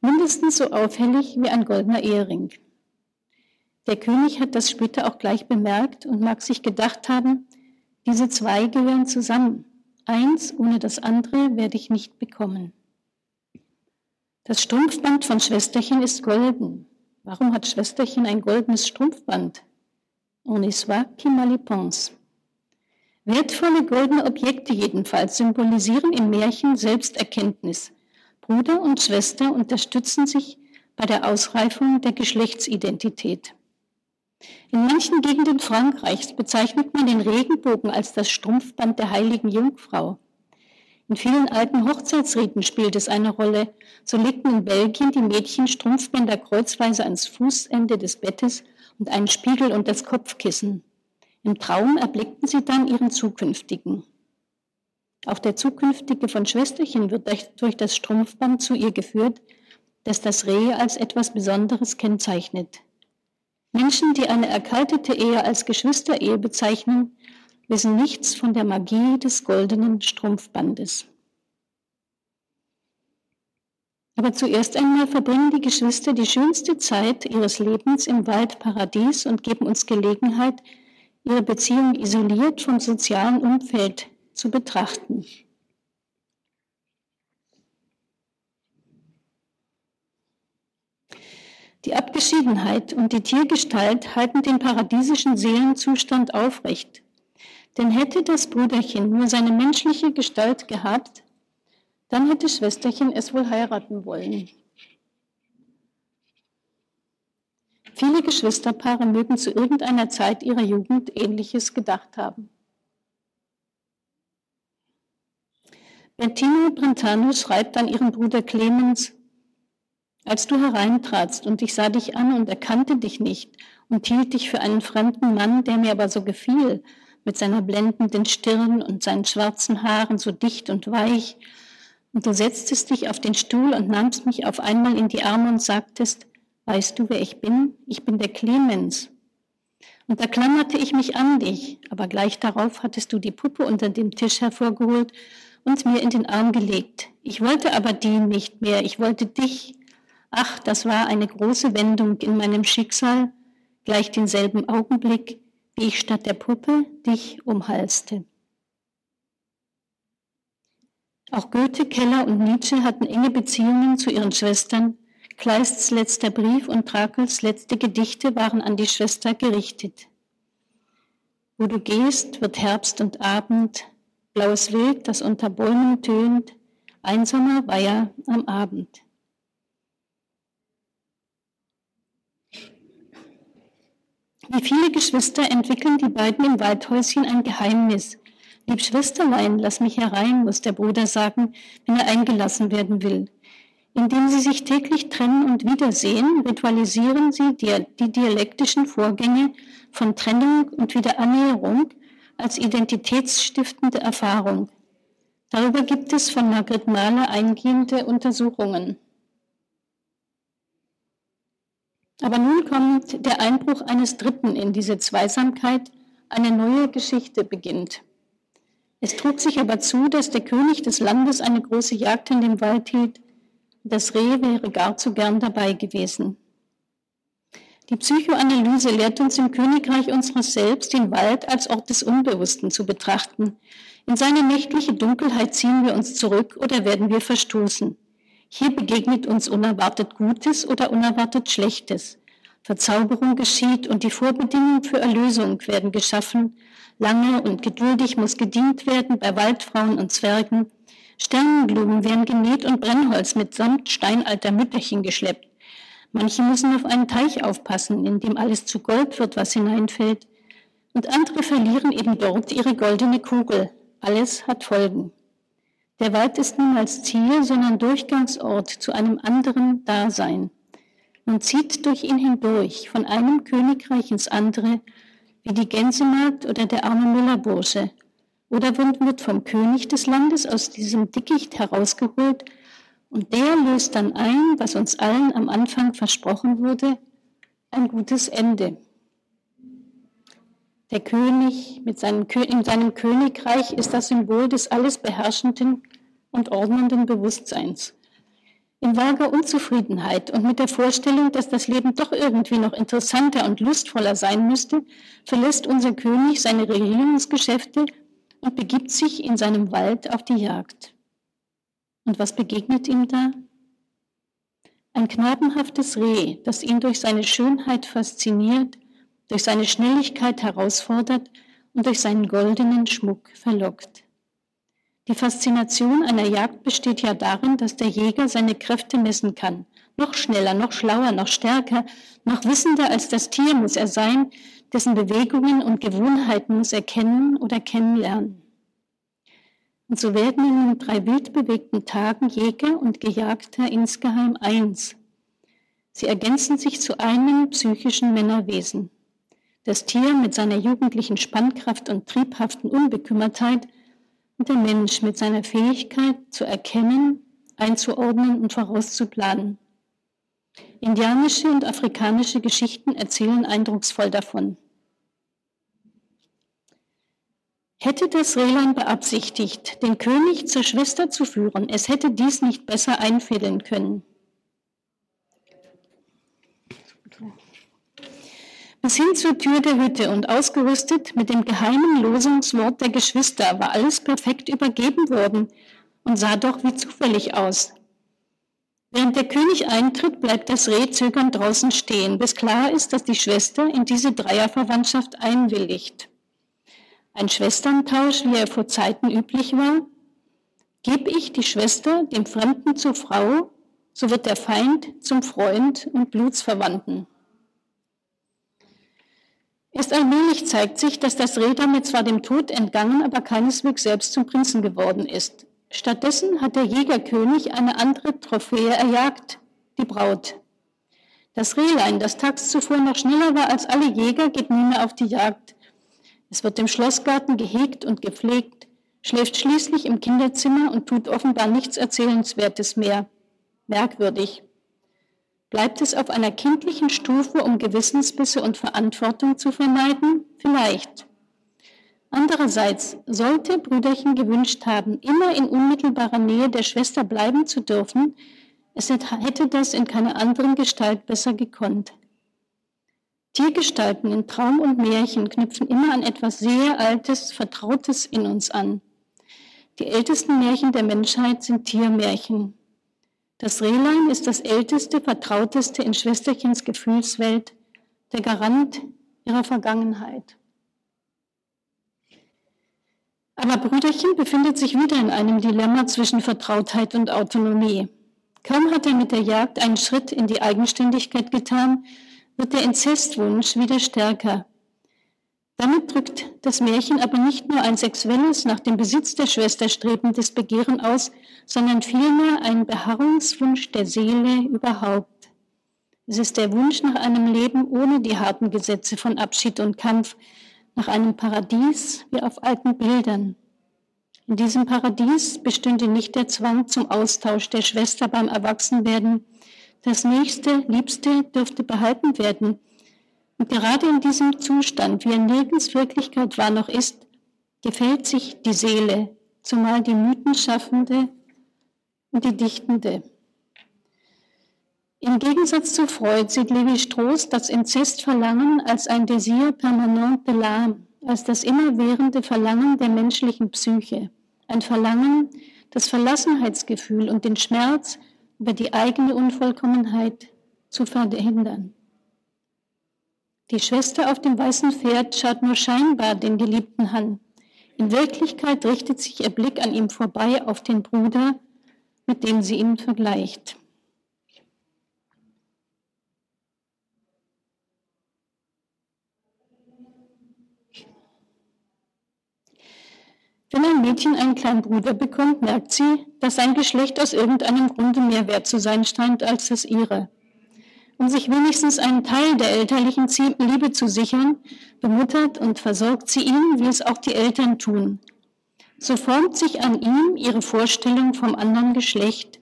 mindestens so auffällig wie ein goldener Ehering. Der König hat das später auch gleich bemerkt und mag sich gedacht haben, diese zwei gehören zusammen. Eins ohne das andere werde ich nicht bekommen. Das Strumpfband von Schwesterchen ist golden. Warum hat Schwesterchen ein goldenes Strumpfband? On y soit qui mal y pense. Wertvolle goldene Objekte jedenfalls symbolisieren im Märchen Selbsterkenntnis. Bruder und Schwester unterstützen sich bei der Ausreifung der Geschlechtsidentität. In manchen Gegenden Frankreichs bezeichnet man den Regenbogen als das Strumpfband der heiligen Jungfrau. In vielen alten Hochzeitsriten spielt es eine Rolle. So legten in Belgien die Mädchen Strumpfbänder kreuzweise ans Fußende des Bettes und einen Spiegel und das Kopfkissen. Im Traum erblickten sie dann ihren zukünftigen. Auch der zukünftige von Schwesterchen wird durch das Strumpfband zu ihr geführt, das das Reh als etwas Besonderes kennzeichnet. Menschen, die eine erkaltete Ehe als Geschwisterehe bezeichnen, wissen nichts von der Magie des goldenen Strumpfbandes. Aber zuerst einmal verbringen die Geschwister die schönste Zeit ihres Lebens im Waldparadies und geben uns Gelegenheit, ihre Beziehung isoliert vom sozialen Umfeld zu betrachten. Die Abgeschiedenheit und die Tiergestalt halten den paradiesischen Seelenzustand aufrecht. Denn hätte das Brüderchen nur seine menschliche Gestalt gehabt, dann hätte Schwesterchen es wohl heiraten wollen. Viele Geschwisterpaare mögen zu irgendeiner Zeit ihrer Jugend Ähnliches gedacht haben. Bettino Brentano schreibt an ihren Bruder Clemens, als du hereintratst und ich sah dich an und erkannte dich nicht und hielt dich für einen fremden Mann, der mir aber so gefiel, mit seiner blendenden Stirn und seinen schwarzen Haaren so dicht und weich, und du setztest dich auf den Stuhl und nahmst mich auf einmal in die Arme und sagtest, Weißt du, wer ich bin? Ich bin der Clemens. Und da klammerte ich mich an dich, aber gleich darauf hattest du die Puppe unter dem Tisch hervorgeholt und mir in den Arm gelegt. Ich wollte aber die nicht mehr, ich wollte dich. Ach, das war eine große Wendung in meinem Schicksal, gleich denselben Augenblick, wie ich statt der Puppe dich umhalste. Auch Goethe, Keller und Nietzsche hatten enge Beziehungen zu ihren Schwestern, Kleists letzter Brief und Trakels letzte Gedichte waren an die Schwester gerichtet. Wo du gehst, wird Herbst und Abend, blaues Wild, das unter Bäumen tönt, einsamer Weiher am Abend. Wie viele Geschwister entwickeln die beiden im Waldhäuschen ein Geheimnis. Lieb Schwesterlein, lass mich herein, muss der Bruder sagen, wenn er eingelassen werden will. Indem sie sich täglich trennen und wiedersehen, ritualisieren sie die, dialektischen Vorgänge von Trennung und Wiederannäherung als identitätsstiftende Erfahrung. Darüber gibt es von Margret Mahler eingehende Untersuchungen. Aber nun kommt der Einbruch eines Dritten in diese Zweisamkeit, eine neue Geschichte beginnt. Es trug sich aber zu, dass der König des Landes eine große Jagd in dem Wald hielt das Reh wäre gar zu gern dabei gewesen. Die Psychoanalyse lehrt uns im Königreich unseres Selbst, den Wald als Ort des Unbewussten zu betrachten. In seine nächtliche Dunkelheit ziehen wir uns zurück oder werden wir verstoßen. Hier begegnet uns unerwartet Gutes oder unerwartet Schlechtes. Verzauberung geschieht und die Vorbedingungen für Erlösung werden geschaffen. Lange und geduldig muss gedient werden bei Waldfrauen und Zwergen, Sternenblumen werden genäht und Brennholz mitsamt steinalter Mütterchen geschleppt. Manche müssen auf einen Teich aufpassen, in dem alles zu Gold wird, was hineinfällt. Und andere verlieren eben dort ihre goldene Kugel. Alles hat Folgen. Der Wald ist niemals Ziel, sondern Durchgangsort zu einem anderen Dasein. Man zieht durch ihn hindurch, von einem Königreich ins andere, wie die Gänsemagd oder der arme Müllerbursche, oder wird vom König des Landes aus diesem Dickicht herausgeholt und der löst dann ein, was uns allen am Anfang versprochen wurde, ein gutes Ende. Der König mit seinem, in seinem Königreich ist das Symbol des alles beherrschenden und ordnenden Bewusstseins. In vager Unzufriedenheit und mit der Vorstellung, dass das Leben doch irgendwie noch interessanter und lustvoller sein müsste, verlässt unser König seine Regierungsgeschäfte und begibt sich in seinem Wald auf die Jagd. Und was begegnet ihm da? Ein knabenhaftes Reh, das ihn durch seine Schönheit fasziniert, durch seine Schnelligkeit herausfordert und durch seinen goldenen Schmuck verlockt. Die Faszination einer Jagd besteht ja darin, dass der Jäger seine Kräfte messen kann. Noch schneller, noch schlauer, noch stärker, noch wissender als das Tier muss er sein, dessen Bewegungen und Gewohnheiten muss er kennen oder kennenlernen. Und so werden in den drei wild bewegten Tagen Jäger und Gejagter insgeheim eins. Sie ergänzen sich zu einem psychischen Männerwesen. Das Tier mit seiner jugendlichen Spannkraft und triebhaften Unbekümmertheit der Mensch mit seiner Fähigkeit zu erkennen, einzuordnen und vorauszuplanen. Indianische und afrikanische Geschichten erzählen eindrucksvoll davon. Hätte das Rehlein beabsichtigt, den König zur Schwester zu führen, es hätte dies nicht besser einfädeln können. Bis hin zur Tür der Hütte und ausgerüstet mit dem geheimen Losungswort der Geschwister war alles perfekt übergeben worden und sah doch wie zufällig aus. Während der König eintritt, bleibt das Reh zögernd draußen stehen, bis klar ist, dass die Schwester in diese Dreierverwandtschaft einwilligt ein Schwesterntausch, wie er vor Zeiten üblich war? Gib ich die Schwester dem Fremden zur Frau, so wird der Feind zum Freund und Blutsverwandten. Erst allmählich zeigt sich, dass das Reh damit zwar dem Tod entgangen, aber keineswegs selbst zum Prinzen geworden ist. Stattdessen hat der Jägerkönig eine andere Trophäe erjagt, die Braut. Das Rehlein, das tags zuvor noch schneller war als alle Jäger, geht nunmehr auf die Jagd. Es wird im Schlossgarten gehegt und gepflegt, schläft schließlich im Kinderzimmer und tut offenbar nichts Erzählenswertes mehr. Merkwürdig. Bleibt es auf einer kindlichen Stufe, um Gewissensbisse und Verantwortung zu vermeiden? Vielleicht. Andererseits sollte Brüderchen gewünscht haben, immer in unmittelbarer Nähe der Schwester bleiben zu dürfen, es hätte das in keiner anderen Gestalt besser gekonnt. Tiergestalten in Traum und Märchen knüpfen immer an etwas sehr Altes, Vertrautes in uns an. Die ältesten Märchen der Menschheit sind Tiermärchen. Das Rehlein ist das älteste, vertrauteste in Schwesterchens Gefühlswelt, der Garant ihrer Vergangenheit. Aber Brüderchen befindet sich wieder in einem Dilemma zwischen Vertrautheit und Autonomie. Kaum hat er mit der Jagd einen Schritt in die Eigenständigkeit getan, wird der Inzestwunsch wieder stärker. Damit drückt das Märchen aber nicht nur ein sexuelles, nach dem Besitz der Schwester strebendes Begehren aus, sondern vielmehr einen Beharrungswunsch der Seele überhaupt. Es ist der Wunsch nach einem Leben ohne die harten Gesetze von Abschied und Kampf, nach einem Paradies wie auf alten Bildern. In diesem Paradies bestünde nicht der Zwang zum Austausch der Schwester beim Erwachsenwerden, das Nächste, Liebste dürfte behalten werden. Und gerade in diesem Zustand, wie er nirgends Wirklichkeit war noch ist, gefällt sich die Seele, zumal die Mythenschaffende und die Dichtende. Im Gegensatz zu Freud sieht Levi Strauss das Inzestverlangen als ein Désir permanent de l'âme, als das immerwährende Verlangen der menschlichen Psyche. Ein Verlangen, das Verlassenheitsgefühl und den Schmerz über die eigene Unvollkommenheit zu verhindern. Die Schwester auf dem weißen Pferd schaut nur scheinbar den Geliebten an. In Wirklichkeit richtet sich ihr Blick an ihm vorbei auf den Bruder, mit dem sie ihn vergleicht. Wenn ein Mädchen einen kleinen Bruder bekommt, merkt sie, dass sein Geschlecht aus irgendeinem Grunde mehr wert zu sein scheint als das ihre. Um sich wenigstens einen Teil der elterlichen Liebe zu sichern, bemuttert und versorgt sie ihn, wie es auch die Eltern tun. So formt sich an ihm ihre Vorstellung vom anderen Geschlecht,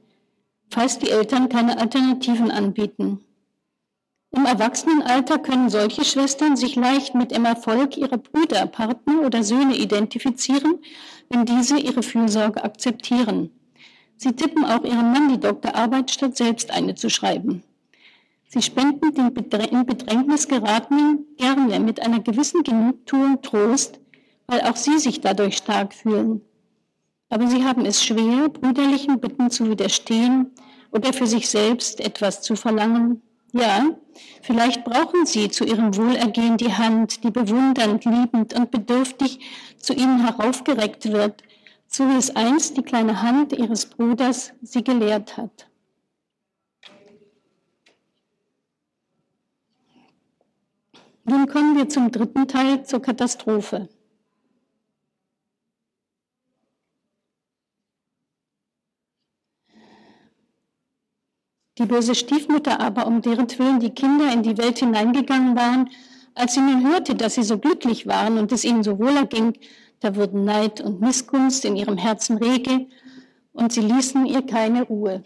falls die Eltern keine Alternativen anbieten. Im Erwachsenenalter können solche Schwestern sich leicht mit dem Erfolg ihrer Brüder, Partner oder Söhne identifizieren, wenn diese ihre Fürsorge akzeptieren. Sie tippen auch ihrem Mann die Doktorarbeit, statt selbst eine zu schreiben. Sie spenden den in Bedrängnis geratenen gerne mit einer gewissen Genugtuung Trost, weil auch sie sich dadurch stark fühlen. Aber sie haben es schwer, brüderlichen Bitten zu widerstehen oder für sich selbst etwas zu verlangen. Ja, vielleicht brauchen sie zu ihrem Wohlergehen die Hand, die bewundernd, liebend und bedürftig zu ihnen heraufgereckt wird, so wie es einst die kleine Hand ihres Bruders sie gelehrt hat. Nun kommen wir zum dritten Teil, zur Katastrophe. Die böse Stiefmutter aber, um deren Willen die Kinder in die Welt hineingegangen waren, als sie nun hörte, dass sie so glücklich waren und es ihnen so wohl erging, da wurden Neid und Missgunst in ihrem Herzen rege und sie ließen ihr keine Ruhe.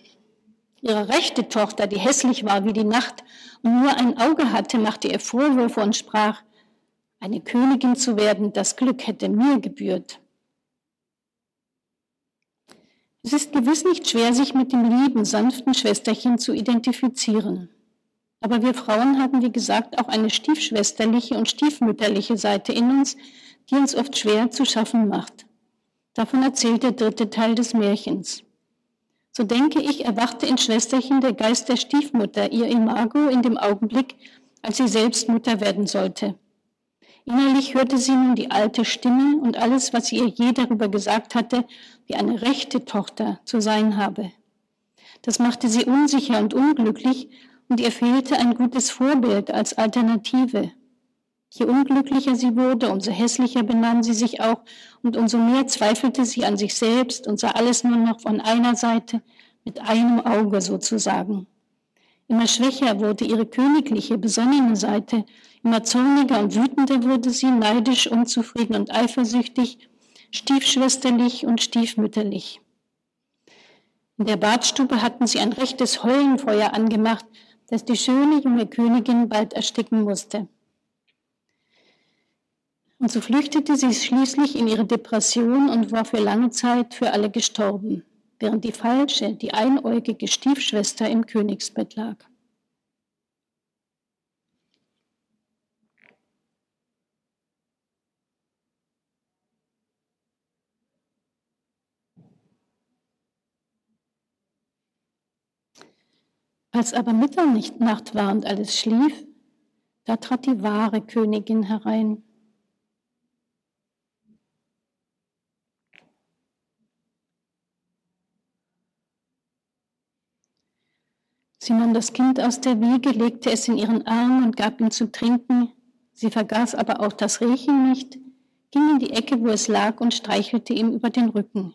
Ihre rechte Tochter, die hässlich war wie die Nacht und nur ein Auge hatte, machte ihr Vorwürfe und sprach, eine Königin zu werden, das Glück hätte mir gebührt. Es ist gewiss nicht schwer, sich mit dem lieben, sanften Schwesterchen zu identifizieren. Aber wir Frauen haben, wie gesagt, auch eine stiefschwesterliche und stiefmütterliche Seite in uns, die uns oft schwer zu schaffen macht. Davon erzählt der dritte Teil des Märchens. So denke ich, erwachte in Schwesterchen der Geist der Stiefmutter, ihr Imago, in dem Augenblick, als sie selbst Mutter werden sollte. Innerlich hörte sie nun die alte Stimme und alles, was sie ihr je darüber gesagt hatte, wie eine rechte Tochter zu sein habe. Das machte sie unsicher und unglücklich und ihr fehlte ein gutes Vorbild als Alternative. Je unglücklicher sie wurde, umso hässlicher benahm sie sich auch und umso mehr zweifelte sie an sich selbst und sah alles nur noch von einer Seite, mit einem Auge sozusagen. Immer schwächer wurde ihre königliche, besonnene Seite, immer zorniger und wütender wurde sie, neidisch, unzufrieden und eifersüchtig, stiefschwesterlich und stiefmütterlich. In der Badstube hatten sie ein rechtes Heulenfeuer angemacht, das die schöne junge Königin bald ersticken musste. Und so flüchtete sie schließlich in ihre Depression und war für lange Zeit für alle gestorben, während die falsche, die einäugige Stiefschwester im Königsbett lag. Als aber Mitternacht war und alles schlief, da trat die wahre Königin herein Sie nahm das Kind aus der Wiege, legte es in ihren Arm und gab ihm zu trinken. Sie vergaß aber auch das Riechen nicht, ging in die Ecke, wo es lag, und streichelte ihm über den Rücken.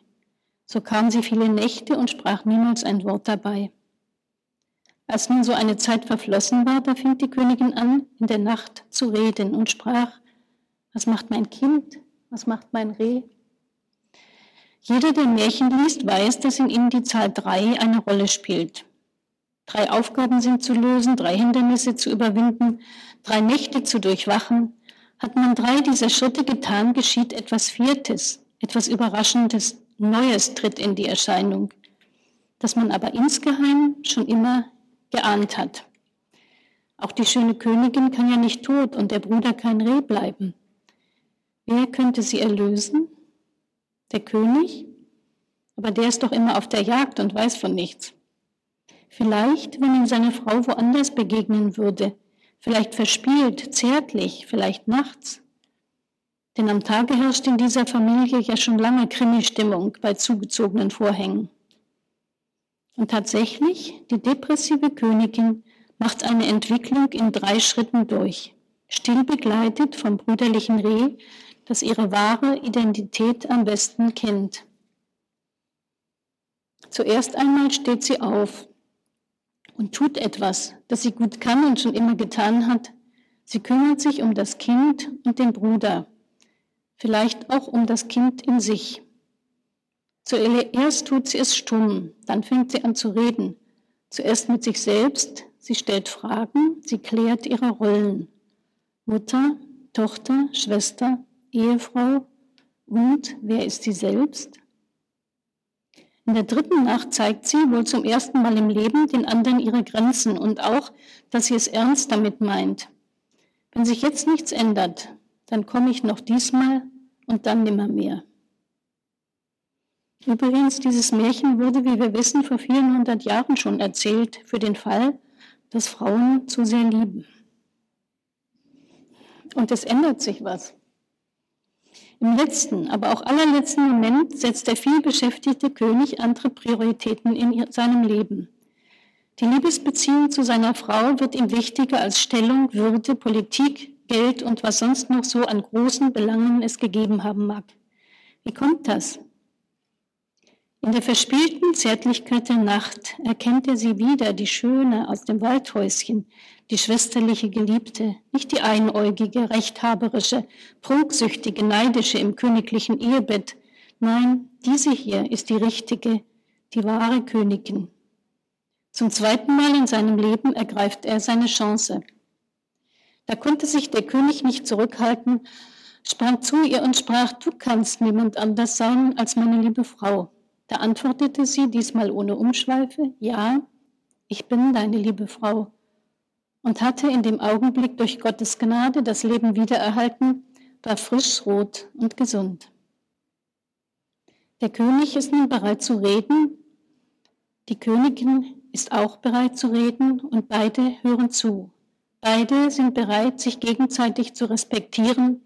So kam sie viele Nächte und sprach niemals ein Wort dabei. Als nun so eine Zeit verflossen war, da fing die Königin an, in der Nacht zu reden und sprach, was macht mein Kind? Was macht mein Reh? Jeder, der Märchen liest, weiß, dass in ihnen die Zahl drei eine Rolle spielt. Drei Aufgaben sind zu lösen, drei Hindernisse zu überwinden, drei Nächte zu durchwachen. Hat man drei dieser Schritte getan, geschieht etwas Viertes, etwas Überraschendes, Neues tritt in die Erscheinung, das man aber insgeheim schon immer geahnt hat. Auch die schöne Königin kann ja nicht tot und der Bruder kein Reh bleiben. Wer könnte sie erlösen? Der König? Aber der ist doch immer auf der Jagd und weiß von nichts. Vielleicht, wenn ihm seine Frau woanders begegnen würde, vielleicht verspielt, zärtlich, vielleicht nachts. Denn am Tage herrscht in dieser Familie ja schon lange Krimi-Stimmung bei zugezogenen Vorhängen. Und tatsächlich, die depressive Königin macht eine Entwicklung in drei Schritten durch, still begleitet vom brüderlichen Reh, das ihre wahre Identität am besten kennt. Zuerst einmal steht sie auf, und tut etwas, das sie gut kann und schon immer getan hat. Sie kümmert sich um das Kind und den Bruder, vielleicht auch um das Kind in sich. Zuerst tut sie es stumm, dann fängt sie an zu reden. Zuerst mit sich selbst, sie stellt Fragen, sie klärt ihre Rollen. Mutter, Tochter, Schwester, Ehefrau und wer ist sie selbst? In der dritten Nacht zeigt sie wohl zum ersten Mal im Leben den anderen ihre Grenzen und auch, dass sie es ernst damit meint. Wenn sich jetzt nichts ändert, dann komme ich noch diesmal und dann nimmermehr. Übrigens, dieses Märchen wurde, wie wir wissen, vor 400 Jahren schon erzählt, für den Fall, dass Frauen zu sehr lieben. Und es ändert sich was. Im letzten, aber auch allerletzten Moment setzt der vielbeschäftigte König andere Prioritäten in seinem Leben. Die Liebesbeziehung zu seiner Frau wird ihm wichtiger als Stellung, Würde, Politik, Geld und was sonst noch so an großen Belangen es gegeben haben mag. Wie kommt das? In der verspielten Zärtlichkeit der Nacht erkennt er sie wieder, die Schöne aus dem Waldhäuschen, die schwesterliche Geliebte, nicht die einäugige, rechthaberische, prunksüchtige, neidische im königlichen Ehebett. Nein, diese hier ist die richtige, die wahre Königin. Zum zweiten Mal in seinem Leben ergreift er seine Chance. Da konnte sich der König nicht zurückhalten, sprang zu ihr und sprach, du kannst niemand anders sein als meine liebe Frau. Da antwortete sie, diesmal ohne Umschweife, ja, ich bin deine liebe Frau und hatte in dem Augenblick durch Gottes Gnade das Leben wiedererhalten, war frisch, rot und gesund. Der König ist nun bereit zu reden, die Königin ist auch bereit zu reden und beide hören zu. Beide sind bereit, sich gegenseitig zu respektieren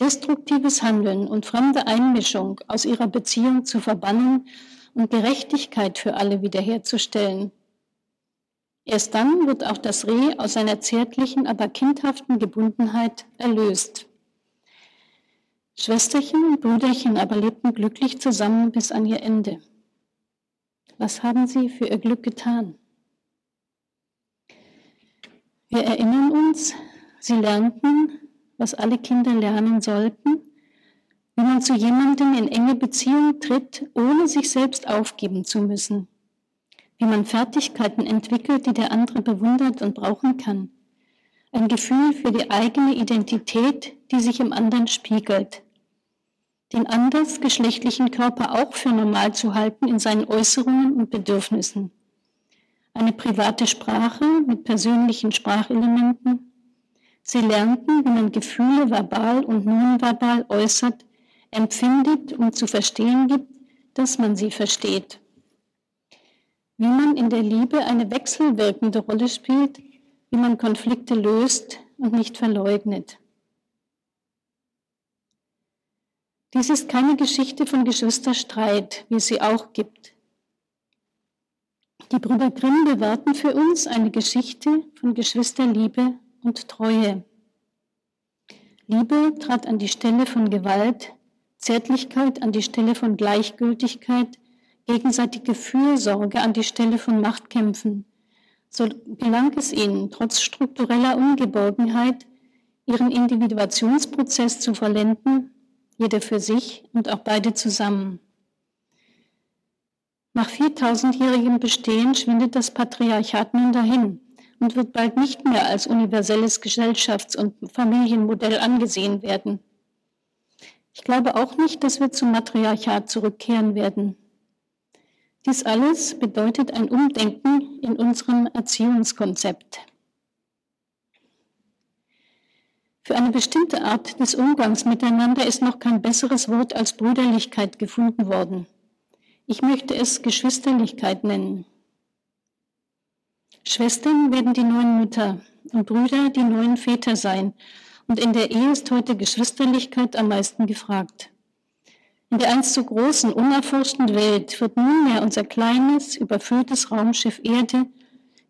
destruktives Handeln und fremde Einmischung aus ihrer Beziehung zu verbannen und Gerechtigkeit für alle wiederherzustellen. Erst dann wird auch das Reh aus seiner zärtlichen, aber kindhaften Gebundenheit erlöst. Schwesterchen und Brüderchen aber lebten glücklich zusammen bis an ihr Ende. Was haben sie für ihr Glück getan? Wir erinnern uns, sie lernten, was alle Kinder lernen sollten, wie man zu jemandem in enge Beziehung tritt, ohne sich selbst aufgeben zu müssen, wie man Fertigkeiten entwickelt, die der andere bewundert und brauchen kann, ein Gefühl für die eigene Identität, die sich im anderen spiegelt, den andersgeschlechtlichen Körper auch für normal zu halten in seinen Äußerungen und Bedürfnissen, eine private Sprache mit persönlichen Sprachelementen, Sie lernten, wie man Gefühle verbal und nonverbal äußert, empfindet und zu verstehen gibt, dass man sie versteht. Wie man in der Liebe eine wechselwirkende Rolle spielt, wie man Konflikte löst und nicht verleugnet. Dies ist keine Geschichte von Geschwisterstreit, wie es sie auch gibt. Die Brüder Grimm bewahrten für uns eine Geschichte von Geschwisterliebe und Treue. Liebe trat an die Stelle von Gewalt, Zärtlichkeit an die Stelle von Gleichgültigkeit, gegenseitige Fürsorge an die Stelle von Machtkämpfen. So gelang es ihnen, trotz struktureller Ungeborgenheit, ihren Individuationsprozess zu vollenden, jeder für sich und auch beide zusammen. Nach 4000-jährigem Bestehen schwindet das Patriarchat nun dahin und wird bald nicht mehr als universelles Gesellschafts- und Familienmodell angesehen werden. Ich glaube auch nicht, dass wir zum Matriarchat zurückkehren werden. Dies alles bedeutet ein Umdenken in unserem Erziehungskonzept. Für eine bestimmte Art des Umgangs miteinander ist noch kein besseres Wort als Brüderlichkeit gefunden worden. Ich möchte es Geschwisterlichkeit nennen. Schwestern werden die neuen Mütter und Brüder die neuen Väter sein. Und in der Ehe ist heute Geschwisterlichkeit am meisten gefragt. In der einst so großen, unerforschten Welt wird nunmehr unser kleines, überfülltes Raumschiff Erde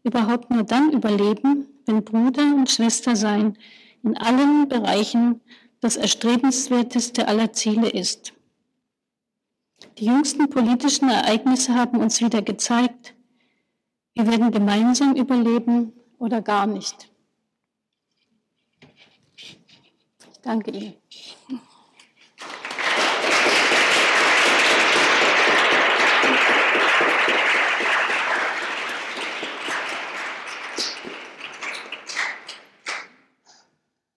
überhaupt nur dann überleben, wenn Bruder und Schwester sein in allen Bereichen das erstrebenswerteste aller Ziele ist. Die jüngsten politischen Ereignisse haben uns wieder gezeigt, wir werden gemeinsam überleben oder gar nicht. Ich danke Ihnen.